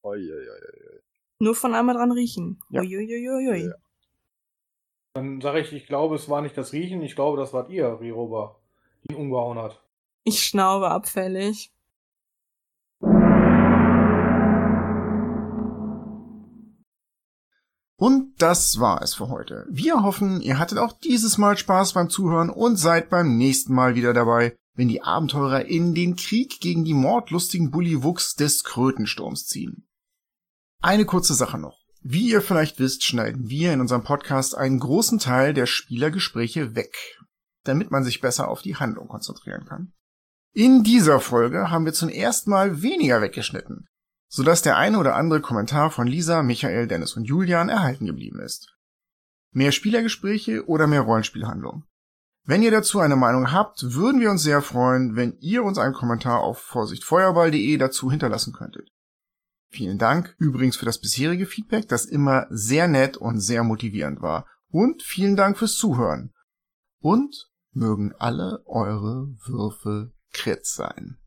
Oi, oi, oi, oi. Nur von einmal dran riechen. Ja. Uiuiuiui. Ja. Dann sage ich, ich glaube, es war nicht das Riechen, ich glaube, das wart ihr, Riroba, die ihn umgehauen hat. Ich schnaube abfällig. Und das war es für heute. Wir hoffen, ihr hattet auch dieses Mal Spaß beim Zuhören und seid beim nächsten Mal wieder dabei, wenn die Abenteurer in den Krieg gegen die mordlustigen Bullywuchs des Krötensturms ziehen. Eine kurze Sache noch. Wie ihr vielleicht wisst, schneiden wir in unserem Podcast einen großen Teil der Spielergespräche weg, damit man sich besser auf die Handlung konzentrieren kann. In dieser Folge haben wir zum ersten Mal weniger weggeschnitten, sodass der eine oder andere Kommentar von Lisa, Michael, Dennis und Julian erhalten geblieben ist. Mehr Spielergespräche oder mehr Rollenspielhandlung? Wenn ihr dazu eine Meinung habt, würden wir uns sehr freuen, wenn ihr uns einen Kommentar auf vorsichtfeuerball.de dazu hinterlassen könntet. Vielen Dank übrigens für das bisherige Feedback, das immer sehr nett und sehr motivierend war. Und vielen Dank fürs Zuhören. Und mögen alle eure Würfel Krit sein.